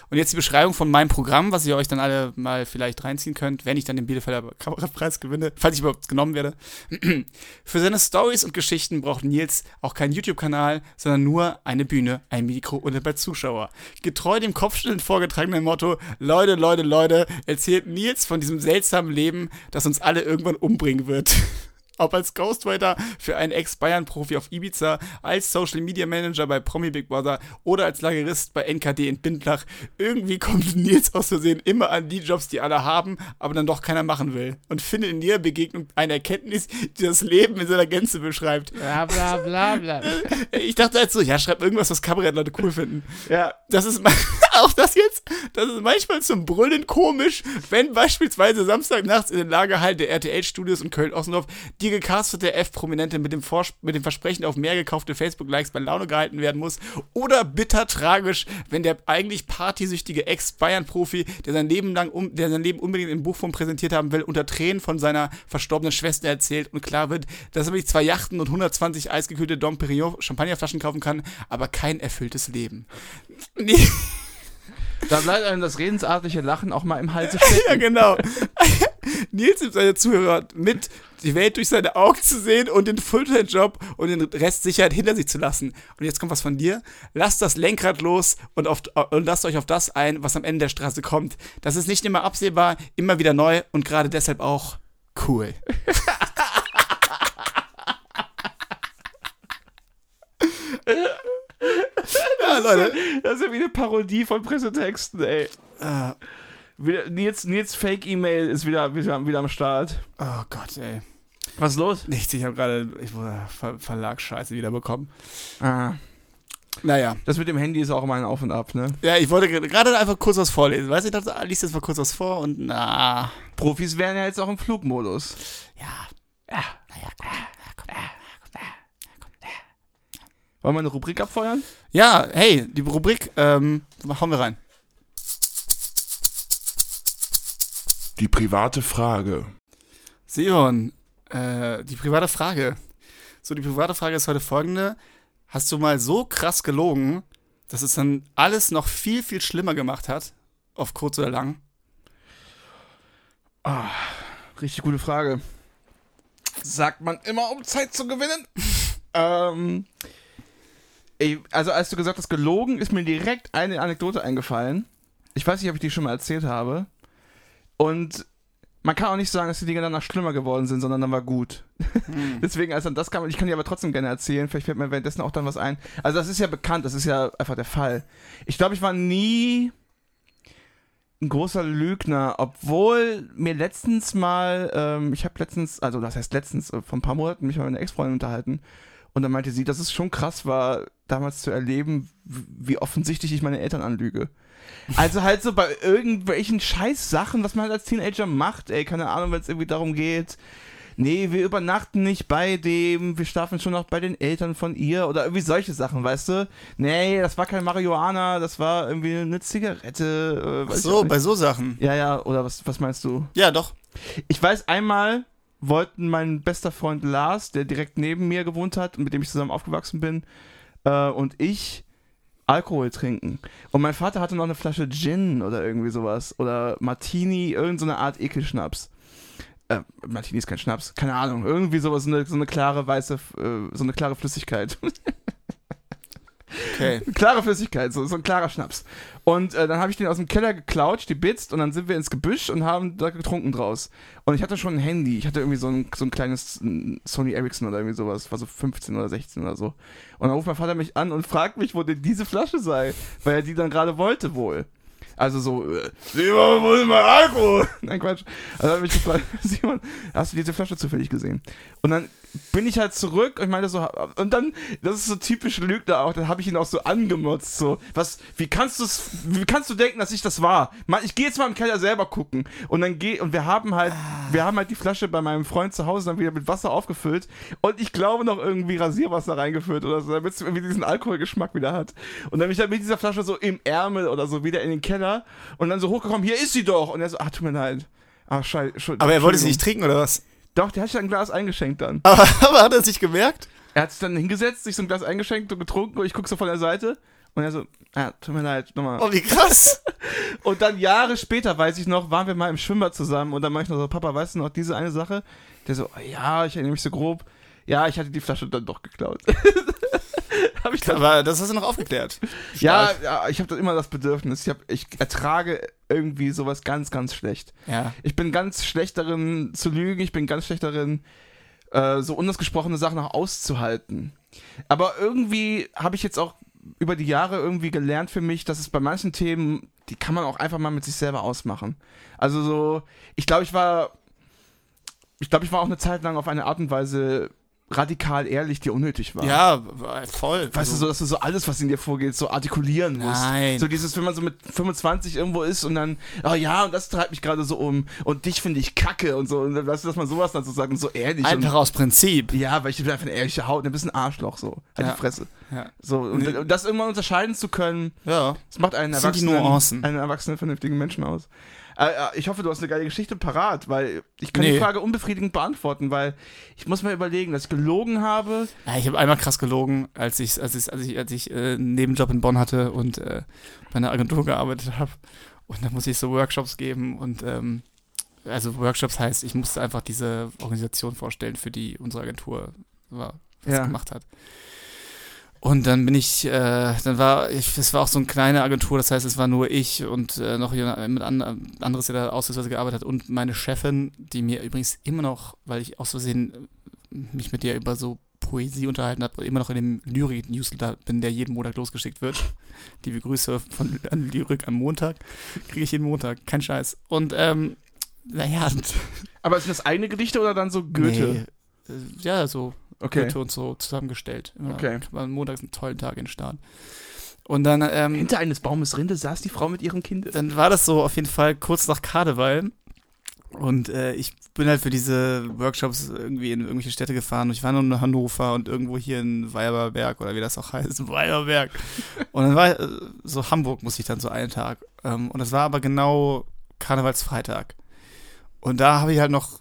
Und jetzt die Beschreibung von meinem Programm, was ihr euch dann alle mal vielleicht reinziehen könnt, wenn ich dann den Bielefelder Kabarettpreis gewinne, *laughs* falls ich überhaupt genommen werde. *clears throat* Für seine Stories und Geschichten braucht Nils auch keinen YouTube-Kanal, sondern nur eine Bühne, ein Mikro und ein paar Zuschauer. Getreu dem kopfschüttelnd vorgetragenen Motto, Leute, Leute, Leute, erzählt Nils von diesem seltsamen Leben, das uns alle irgendwann umbringen wird. *laughs* Ob als Ghostwriter für einen Ex-Bayern-Profi auf Ibiza, als Social Media Manager bei Promi Big Brother oder als Lagerist bei NKD in Bindlach, irgendwie kommt *laughs* Nils aus Versehen immer an die Jobs, die alle haben, aber dann doch keiner machen will. Und findet in jeder Begegnung eine Erkenntnis, die das Leben in seiner Gänze beschreibt. Bla bla bla bla. *laughs* Ich dachte halt so, ja, schreib irgendwas, was Kabarettleute cool finden. Ja, Das ist *laughs* auch das jetzt, das ist manchmal zum Brüllen komisch, wenn beispielsweise Samstagnachts in den Lagerhallen der RTL-Studios in Köln-Ossendorf die gecastete F-Prominente mit, dem mit dem Versprechen auf mehr gekaufte Facebook-Likes bei Laune gehalten werden muss. Oder bitter tragisch, wenn der eigentlich partysüchtige Ex-Bayern-Profi, der sein Leben lang, um, der sein Leben unbedingt in Buchform präsentiert haben will, unter Tränen von seiner verstorbenen Schwester erzählt und klar wird, dass er sich zwei Yachten und 120 eisgekühlte Dom Perignon Champagnerflaschen kaufen kann, aber kein erfülltes Leben. *laughs* Nee. da bleibt einem das redensartliche Lachen auch mal im Halse stecken. *laughs* Ja, genau. *laughs* Nils nimmt seine Zuhörer mit die Welt durch seine Augen zu sehen und den Fulltime-Job und den Rest Sicherheit hinter sich zu lassen. Und jetzt kommt was von dir. Lasst das Lenkrad los und, auf, und lasst euch auf das ein, was am Ende der Straße kommt. Das ist nicht immer absehbar, immer wieder neu und gerade deshalb auch cool. *laughs* ja, Leute. Das ist ja wie eine Parodie von Pressetexten, ey. Ah, Wieder, Nils, Nils Fake-E-Mail ist wieder, wieder, wieder am Start. oh Gott, ey. Was ist los? Nichts, ich habe gerade ich wurde Ver Verlagsscheiße wieder bekommen. Ah, Naja. das mit dem Handy ist auch immer ein Auf und Ab, ne? Ja, ich wollte ge- gerade einfach kurz was vorlesen. Weißt du, ich dachte, ah, liest jetzt mal kurz was vor und na. Profis wären ja jetzt auch im Flugmodus. Ja. Ja. Naja, gut. Wollen wir eine Rubrik abfeuern? Ja, hey, die Rubrik, ähm, hauen wir rein. Die private Frage. Sion, äh, die private Frage. So, die private Frage ist heute folgende. Hast du mal so krass gelogen, dass es dann alles noch viel, viel schlimmer gemacht hat? Auf kurz oder lang? Richtig gute Frage. Sagt man immer, um Zeit zu gewinnen? *laughs* ähm, ey, also als du gesagt hast, gelogen, ist mir direkt eine Anekdote eingefallen. Ich weiß nicht, ob ich die schon mal erzählt habe. Und man kann auch nicht sagen, dass die Dinge danach schlimmer geworden sind, sondern dann war gut. *laughs* Deswegen, als dann das kam, ich kann die aber trotzdem gerne erzählen, vielleicht fällt mir währenddessen auch dann was ein. Also das ist ja bekannt, das ist ja einfach der Fall. Ich glaube, ich war nie ein großer Lügner, obwohl mir letztens mal, ähm, ich habe letztens, also das heißt letztens, äh, vor ein paar Monaten mich mal mit einer Ex-Freundin unterhalten und dann meinte sie, dass es schon krass war, damals zu erleben, wie offensichtlich ich meine Eltern anlüge. Also halt so bei irgendwelchen Scheiß-Sachen, was man halt als Teenager macht, ey, keine Ahnung, wenn es irgendwie darum geht, nee, wir übernachten nicht bei dem, wir schlafen schon noch bei den Eltern von ihr oder irgendwie solche Sachen, weißt du? Nee, das war kein Marihuana, das war irgendwie eine Zigarette. Äh, Ach so, bei so Sachen. Ja, ja, oder was, was meinst du? Ja, doch. Ich weiß, einmal wollten mein bester Freund Lars, der direkt neben mir gewohnt hat und mit dem ich zusammen aufgewachsen bin, äh, und ich Alkohol trinken. Und mein Vater hatte noch eine Flasche Gin oder irgendwie sowas. Oder Martini, irgendeine Art Ekelschnaps. Äh, Martini ist kein Schnaps, keine Ahnung. Irgendwie sowas, so eine, so eine klare weiße, äh, so eine klare Flüssigkeit. *laughs* Okay. *laughs* klare Flüssigkeit, so, so ein klarer Schnaps. Und äh, dann habe ich den aus dem Keller geklaut, gebitzt und dann sind wir ins Gebüsch und haben da getrunken draus. Und ich hatte schon ein Handy. Ich hatte irgendwie so ein, so ein kleines Sony Ericsson oder irgendwie sowas. War so 15 oder 16 oder so. Und dann ruft mein Vater mich an und fragt mich, wo denn diese Flasche sei. Weil er die dann gerade wollte wohl. Also so, äh, Simon, wo ist mein Alkohol? *laughs* Nein, Quatsch. Also hat er mich gefragt, *laughs* Simon, hast du diese Flasche zufällig gesehen? Und dann bin ich halt zurück und ich meinte so, und dann, das ist so typisch Lügner auch, dann habe ich ihn auch so angemotzt, so, was, wie kannst du wie kannst du denken, dass ich das war? Mann, ich gehe jetzt mal im Keller selber gucken. Und dann geh, und wir haben halt, wir haben halt die Flasche bei meinem Freund zu Hause dann wieder mit Wasser aufgefüllt und ich glaube noch irgendwie Rasierwasser reingefüllt oder so, damit es irgendwie diesen Alkoholgeschmack wieder hat. Und dann bin ich dann mit dieser Flasche so im Ärmel oder so wieder in den Keller und dann so hochgekommen, hier ist sie doch. Und er so, ach, tut mir leid. Ach, scheiße. Aber er wollte sie nicht trinken, oder was? Doch, der hat sich ein Glas eingeschenkt dann. *laughs* Aber, aber hat er sich gemerkt? Er hat sich dann hingesetzt, sich so ein Glas eingeschenkt und getrunken und ich guck so von der Seite und er so, ah, tut mir leid, nochmal. Oh, wie krass. *laughs* Und dann Jahre später, weiß ich noch, waren wir mal im Schwimmbad zusammen und dann meinte ich noch so, Papa, weißt du noch diese eine Sache? Der so, oh, ja, ich erinnere mich so grob. Ja, ich hatte die Flasche dann doch geklaut. *laughs* Hab ich dann aber das hast du noch aufgeklärt. ja, Stark. ja, ich habe immer das Bedürfnis. Ich, hab, ich ertrage irgendwie sowas ganz, ganz schlecht. Ja. Ich bin ganz schlecht darin zu lügen. Ich bin ganz schlecht darin, äh, so unausgesprochene Sachen auch auszuhalten. Aber irgendwie habe ich jetzt auch über die Jahre irgendwie gelernt für mich, dass es bei manchen Themen, die kann man auch einfach mal mit sich selber ausmachen. Also so, ich glaube, ich war, ich glaube, ich war auch eine Zeit lang auf eine Art und Weise radikal ehrlich, die unnötig war. Ja, voll. Weißt du, so, dass du so alles, was in dir vorgeht, so artikulieren musst. Nein. So dieses, wenn man so mit 25 irgendwo ist und dann, oh ja, und das treibt mich gerade so um und dich finde ich kacke und so. Und dann, weißt du, dass man sowas dann so sagt und so ehrlich. Einfach aus Prinzip. und, ja, weil ich bin einfach eine ehrliche Haut und ein bisschen Arschloch so. Halt Ja. die Fresse. Ja. So, und, Nee. und das irgendwann unterscheiden zu können, Ja. das macht einen erwachsenen, einen erwachsenen, vernünftigen Menschen aus. Äh, äh, ich hoffe, du hast eine geile Geschichte parat, weil ich kann Nee. die Frage unbefriedigend beantworten, weil ich muss mal überlegen, dass ich gelogen habe. Ja, ich habe einmal krass gelogen, als ich, als ich, als ich, als ich äh, einen Nebenjob in Bonn hatte und äh, bei einer Agentur gearbeitet habe. Und da muss ich so Workshops geben und ähm, also Workshops heißt, ich musste einfach diese Organisation vorstellen, für die unsere Agentur war, was Ja. gemacht hat. Und dann bin ich, äh, dann war ich, es war auch so eine kleine Agentur, das heißt, es war nur ich und äh, noch jemand mit an, anderes, der da ausnahmsweise gearbeitet hat und meine Chefin, die mir übrigens immer noch, weil ich aus Versehen äh, mich mit der über so Poesie unterhalten habe, immer noch in dem Lyrik-Newsletter bin, der jeden Monat losgeschickt wird. Liebe Grüße von an Lyrik am Montag. Kriege ich jeden Montag, kein Scheiß. Und ähm, naja, *laughs* Aber sind das eigene Gedichte oder dann so Goethe? Nee, äh, ja, so Okay. Goethe und so zusammengestellt. Okay. War montags einen tollen Tag in den Start. Und dann, ähm, Hinter eines Baumes Rinde saß die Frau mit ihrem Kind. dann war das so auf jeden Fall kurz nach Karneval. Und äh, ich bin halt für diese Workshops irgendwie in irgendwelche Städte gefahren. Und ich war nur in Hannover und irgendwo hier in Weiberberg oder wie das auch heißt, *laughs* Weiberberg. Und dann war äh, so Hamburg musste ich dann so einen Tag. Ähm, und das war aber genau Karnevalsfreitag. Und da habe ich halt noch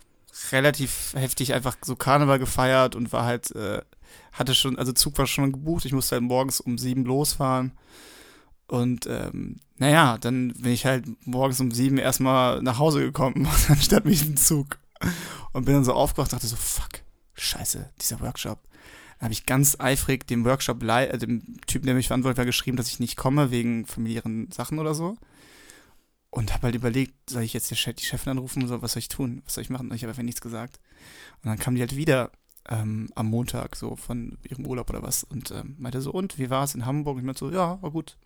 relativ heftig einfach so Karneval gefeiert und war halt, äh, hatte schon, also Zug war schon gebucht. Ich musste halt morgens um sieben losfahren. Und ähm, naja, dann bin ich halt morgens um sieben erstmal nach Hause gekommen, *laughs* anstatt mich im Zug. Und bin dann so aufgewacht und dachte so, fuck, scheiße, dieser Workshop. Dann habe ich ganz eifrig dem Workshop, äh, dem Typen, der mich verantwortet war, geschrieben, dass ich nicht komme wegen familiären Sachen oder so. Und habe halt überlegt, soll ich jetzt die Chef- die Chefin anrufen, so, was soll ich tun, was soll ich machen? Und ich habe einfach nichts gesagt. Und dann kam die halt wieder ähm, am Montag so von ihrem Urlaub oder was und ähm, meinte so, und wie war es in Hamburg? Und ich meinte so, ja, war gut.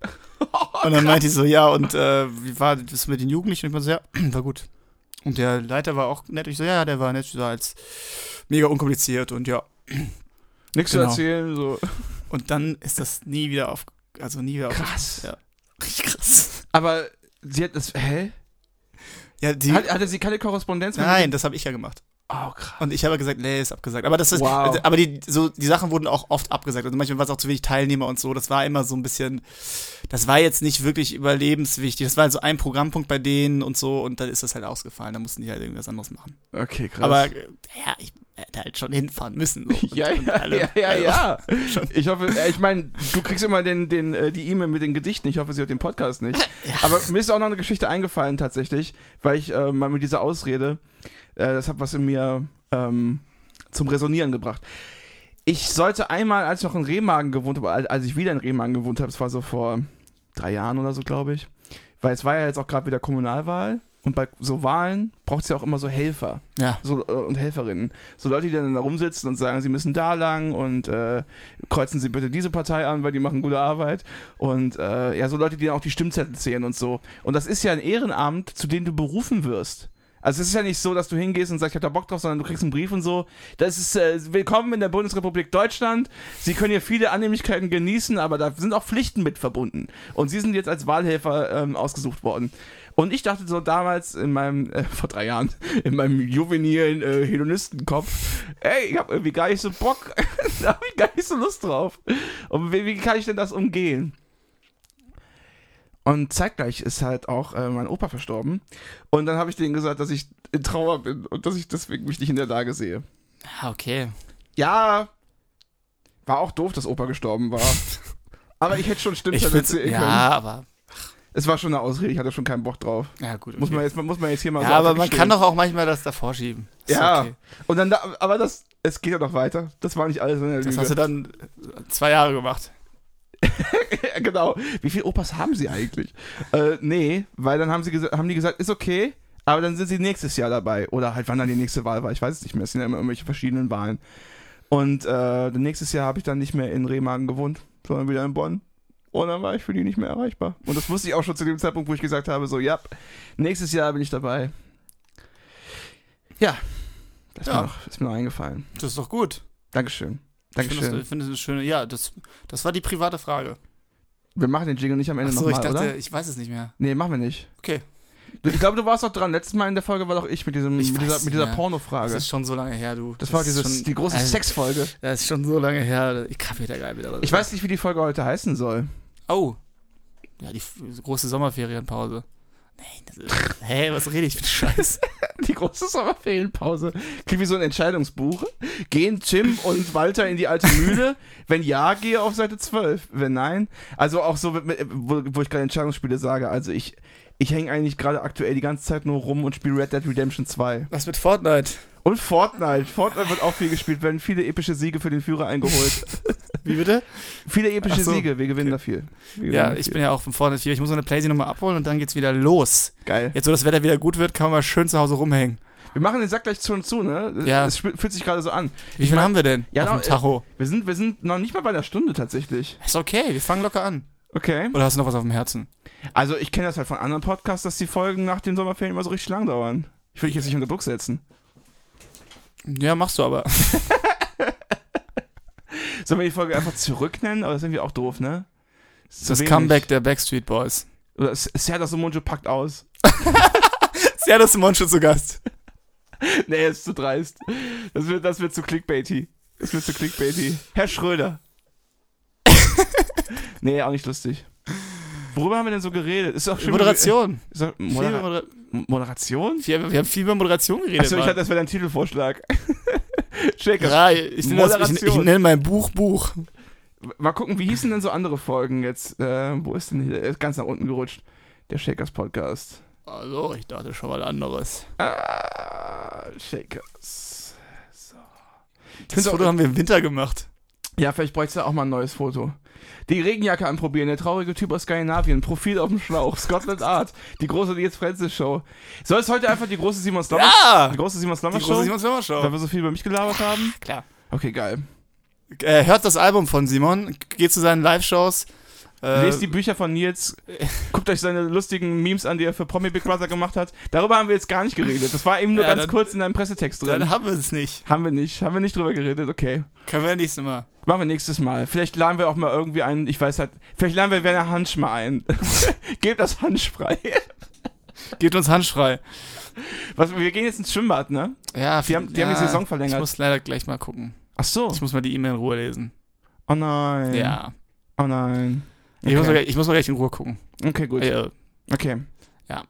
*laughs* Und dann meinte ich so, ja, und äh, wie war das mit den Jugendlichen? Und ich meinte so, ja, war gut. Und der Leiter war auch nett. Ich so, ja, der war nett, war als mega unkompliziert und ja. Nichts Genau. zu erzählen, so. Und dann ist das nie wieder auf, also nie wieder auf. Krass. Ja. Richtig krass. Aber sie hat das, hä? Ja, die, Hat, hatte sie keine Korrespondenz mit nein, das habe ich ja gemacht. Oh, krass. Und ich habe gesagt, nee, ist abgesagt. Aber das ist, Wow. aber die, so, die Sachen wurden auch oft abgesagt. Also manchmal war es auch zu wenig Teilnehmer und so. Das war immer so ein bisschen, das war jetzt nicht wirklich überlebenswichtig. Das war so ein Programmpunkt bei denen und so. Und dann ist das halt ausgefallen. Da mussten die halt irgendwas anderes machen. Okay, krass. Aber, äh, ja, ich hätte halt schon hinfahren müssen. So. *laughs* ja, Und ja, alle- ja, ja, also, ja. *laughs* schon. Ich hoffe, äh, ich meine, du kriegst immer den, den, äh, die E-Mail mit den Gedichten. Ich hoffe, sie hat den Podcast nicht. *laughs* Aber mir ist auch noch eine Geschichte eingefallen tatsächlich, weil ich äh, mal mit dieser Ausrede, äh, das hat was in mir ähm, zum Resonieren gebracht. Ich sollte einmal, als ich noch in Remagen gewohnt habe, als- als ich wieder in Remagen gewohnt habe, das war so vor drei Jahren oder so, glaube ich, weil es war ja jetzt auch gerade wieder Kommunalwahl und bei so Wahlen braucht es ja auch immer so Helfer Ja. so, äh, und Helferinnen. So Leute, die dann da rumsitzen und sagen, sie müssen da lang und äh, kreuzen Sie bitte diese Partei an, weil die machen gute Arbeit. Und äh, ja, so Leute, die dann auch die Stimmzettel zählen und so. Und das ist ja ein Ehrenamt, zu dem du berufen wirst. Also es ist ja nicht so, dass du hingehst und sagst, ich hab da Bock drauf, sondern du kriegst einen Brief und so. Das ist äh, willkommen in der Bundesrepublik Deutschland. Sie können hier viele Annehmlichkeiten genießen, aber da sind auch Pflichten mit verbunden. Und Sie sind jetzt als Wahlhelfer ähm, ausgesucht worden. Und ich dachte so damals in meinem, äh, *laughs* vor drei Jahren, in meinem juvenilen äh, Hedonistenkopf, ey, ich hab irgendwie gar nicht so Bock, *laughs* da hab ich gar nicht so Lust drauf. Und wie, wie kann ich denn das umgehen? Und zeitgleich ist halt auch äh, mein Opa verstorben. Und dann habe ich denen gesagt, dass ich in Trauer bin und dass ich deswegen mich nicht in der Lage sehe. Ja, okay. Ja, war auch doof, dass Opa gestorben war. *laughs* Aber ich hätte schon Stimmzettel find's, zählen ja, können. aber, Es war schon eine Ausrede, ich hatte schon keinen Bock drauf. ja, gut. Muss, okay. man jetzt, muss man jetzt hier mal ja, so aber man kann doch auch manchmal das davor schieben. Ist Ja, okay. und dann, da, aber das, es geht ja noch weiter. Das war nicht alles in der Das Lüge. hast du dann zwei Jahre gemacht. *laughs* Genau. Wie viele Opas haben sie eigentlich? Äh, nee, weil dann haben, sie haben die gesagt, ist okay, aber dann sind sie nächstes Jahr dabei. Oder halt, wann dann die nächste Wahl war. Ich weiß es nicht mehr. Es sind ja immer irgendwelche verschiedenen Wahlen. Und äh, nächstes Jahr habe ich dann nicht mehr in Remagen gewohnt, sondern wieder in Bonn. Und dann war ich für die nicht mehr erreichbar. Und das wusste ich auch schon zu dem Zeitpunkt, wo ich gesagt habe, so, ja, nächstes Jahr bin ich dabei. Ja, das Ja. Mir noch, ist mir noch eingefallen. Das ist doch gut. Dankeschön. Ich finde das, Dankeschön. ich finde das eine schöne, ja, das, das war die private Frage. Wir machen den Jingle nicht am Ende Achso, ich nochmal, dachte, oder? ich weiß es nicht mehr. Nee, machen wir nicht. Okay. Ich glaube, du warst doch dran. Letztes Mal in der Folge war doch ich mit, diesem, Ich mit dieser, mit dieser. Pornofrage. Das Das, ist schon so lange her, du. war ist dieses, schon, die große also, Sexfolge. Das ist schon so lange her. Ich kapiere da geil wieder. Ich weiß nicht, wie die Folge heute heißen soll. Oh. Ja, die große Sommerferienpause. Nein, das ist, hä, was rede ich für Scheiß? *laughs* Die große Sommerferienpause. Klingt wie so ein Entscheidungsbuch. Gehen Tim und Walter in die alte Mühle? Wenn ja, gehe auf Seite 12. Wenn nein, also auch so, wo, wo ich gerade Entscheidungsspiele sage, also ich, Ich hänge eigentlich gerade aktuell die ganze Zeit nur rum und spiele Red Dead Redemption 2. Was mit Fortnite? Und Fortnite. Fortnite wird auch viel gespielt, werden viele epische Siege für den Führer eingeholt. *laughs* Wie bitte? viele epische so. Siege, wir gewinnen da viel. Wir Ja, gewinnen ich viel. bin ja auch von Fortnite 4. Ich muss meine Playsee nochmal abholen und dann geht's wieder los. Geil. Jetzt, wo das Wetter wieder gut wird, kann man mal schön zu Hause rumhängen. Wir machen den Sack gleich zu und zu, ne? Ja. Es fühlt sich gerade so an. Wie viel haben wir denn Ja, auf dem noch, äh, Tacho? Wir sind, wir sind noch nicht mal bei der Stunde tatsächlich. Ist okay, wir fangen locker an. Okay. Oder hast du noch was auf dem Herzen? Also ich kenne das halt von anderen Podcasts, dass die Folgen nach den Sommerferien immer so richtig lang dauern. Ich will dich jetzt nicht unter Druck setzen. Ja, machst du aber. *laughs* Sollen wir die Folge einfach zurücknennen? Aber das sind wir auch doof, ne? Ist Das. Comeback der Backstreet Boys. Oder Serdas Monjo packt aus. *laughs* Sehr, dass Moncho zu Gast. nee, ist zu dreist. Das wird, das wird zu clickbaity. Das wird zu clickbaity. Herr Schröder. *laughs* nee, auch nicht lustig. Worüber haben wir denn so geredet? Ist doch schön. Moderation. *laughs* Ist über Modera Modera Moderation? wir, wir haben viel über Moderation geredet. Achso, ich hatte, das wäre dein Titelvorschlag. Shaker. Ja, ich nenne, das, ich, ich nenne mein Buch Buch. Mal gucken, wie hießen denn so andere Folgen jetzt? Äh, wo ist denn hier? Er ist ganz nach unten gerutscht. Der Shakers Podcast. Also, ich dachte schon mal anderes. Ah, Shakers. So. Das find's auch- Foto haben wir im Winter gemacht. Ja, vielleicht bräuchte du auch mal ein neues Foto. Die Regenjacke anprobieren, der traurige Typ aus Skandinavien, Profil auf dem Schlauch, Scotland Art, die große Nils Francis Show. Soll es heute einfach die große Simon Slommer, Ja! die große Simon Die Slommer große Show? Simon Sommer Weil Show. wir so viel über mich gelabert haben? *laughs* Klar. Okay, geil. Äh, hört das Album von Simon, geht zu seinen Live-Shows. Äh, Lest die Bücher von Nils, guckt euch seine lustigen Memes an, die er für Promi Big Brother gemacht hat. Darüber haben wir jetzt gar nicht geredet. Das war eben nur Ja, ganz dann- kurz in einem Pressetext drin. dann haben wir es nicht. Haben wir nicht, haben wir nicht drüber geredet, okay. Können wir nächstes Mal. Machen wir nächstes Mal. Vielleicht laden wir auch mal irgendwie einen, ich weiß halt, vielleicht laden wir Werner Hansch mal ein. *laughs* Gebt das Hansch frei. *laughs* Gebt uns handfrei. Was, wir gehen jetzt ins Schwimmbad, ne? Ja, Die haben, die haben die Saison Ich verlängert. muss leider gleich mal gucken. Ach so. Ich muss mal die E-Mail in Ruhe lesen. Oh nein. Ja. Oh nein. Ich, muss mal, Okay, gleich- ich muss mal gleich in Ruhe gucken. okay gut. Äh, Okay. Ja.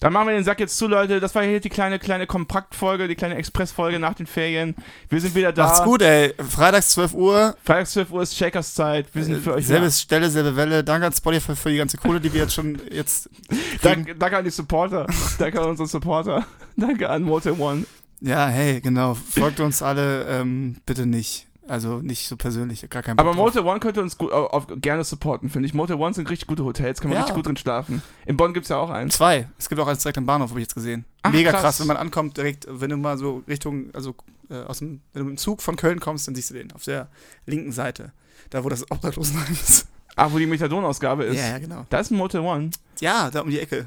Dann machen wir den Sack jetzt zu, Leute. Das war hier die kleine, kleine Kompaktfolge, die kleine Expressfolge nach den Ferien. Wir sind wieder da. Macht's gut, ey. Freitags 12 Uhr. Freitags 12 Uhr ist Shakers Zeit. Wir sind für euch Selbe Stelle, selbe Welle. Danke an Spotify für die ganze Kohle, die wir jetzt schon jetzt. *laughs* da. Danke, danke an die Supporter. danke an unsere Supporter. *laughs* Danke an Motor One. Ja, hey, genau. Folgt uns alle ähm, bitte nicht. Also nicht so persönlich, gar kein Bock Aber. Motor One könnte uns gut, auf, gerne supporten, finde ich. Motor One sind richtig gute Hotels, kann man Ja. richtig gut drin schlafen. In Bonn gibt es ja auch eins. Zwei. Es gibt auch eins direkt am Bahnhof, habe ich jetzt gesehen. Ach, Mega krass. krass. wenn man ankommt, direkt, wenn du mal so Richtung, also äh, aus dem, wenn du mit dem Zug von Köln kommst, dann siehst du den auf der linken Seite. Da, wo das Obdachlosenheim ist. Ah, wo die Methadonausgabe ist. Ja, ja, genau. Da ist ein Motor One. Ja, da um die Ecke.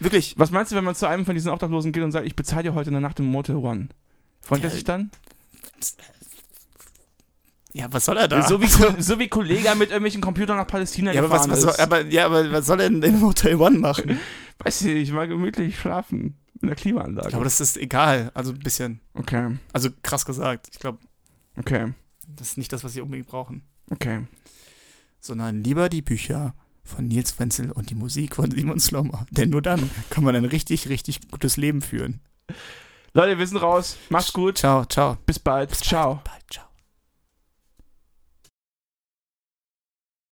Wirklich. Was meinst du, wenn man zu einem von diesen Obdachlosen geht und sagt, ich bezahle dir heute eine Nacht im Motel One? Freut er Ja, sich dann? Ja, was soll er da? So wie, Ko- so wie Kollege mit irgendwelchen Computern nach Palästina ja, aber was, gefahren was ist. aber, ja, aber was soll er denn im Hotel One machen? *laughs* Weiß ich, ich mal gemütlich schlafen. In der Klimaanlage. Ich glaube, das ist egal. Also ein bisschen. okay, Also krass gesagt. Ich glaube, okay, das ist nicht das, was sie unbedingt brauchen. okay. Sondern lieber die Bücher von Nils Wenzel und die Musik von Simon Slommer. Denn nur dann kann man ein richtig, richtig gutes Leben führen. Leute, wir sind raus. Macht's gut. Ciao, ciao. Bis bald. Ciao. Bye, ciao.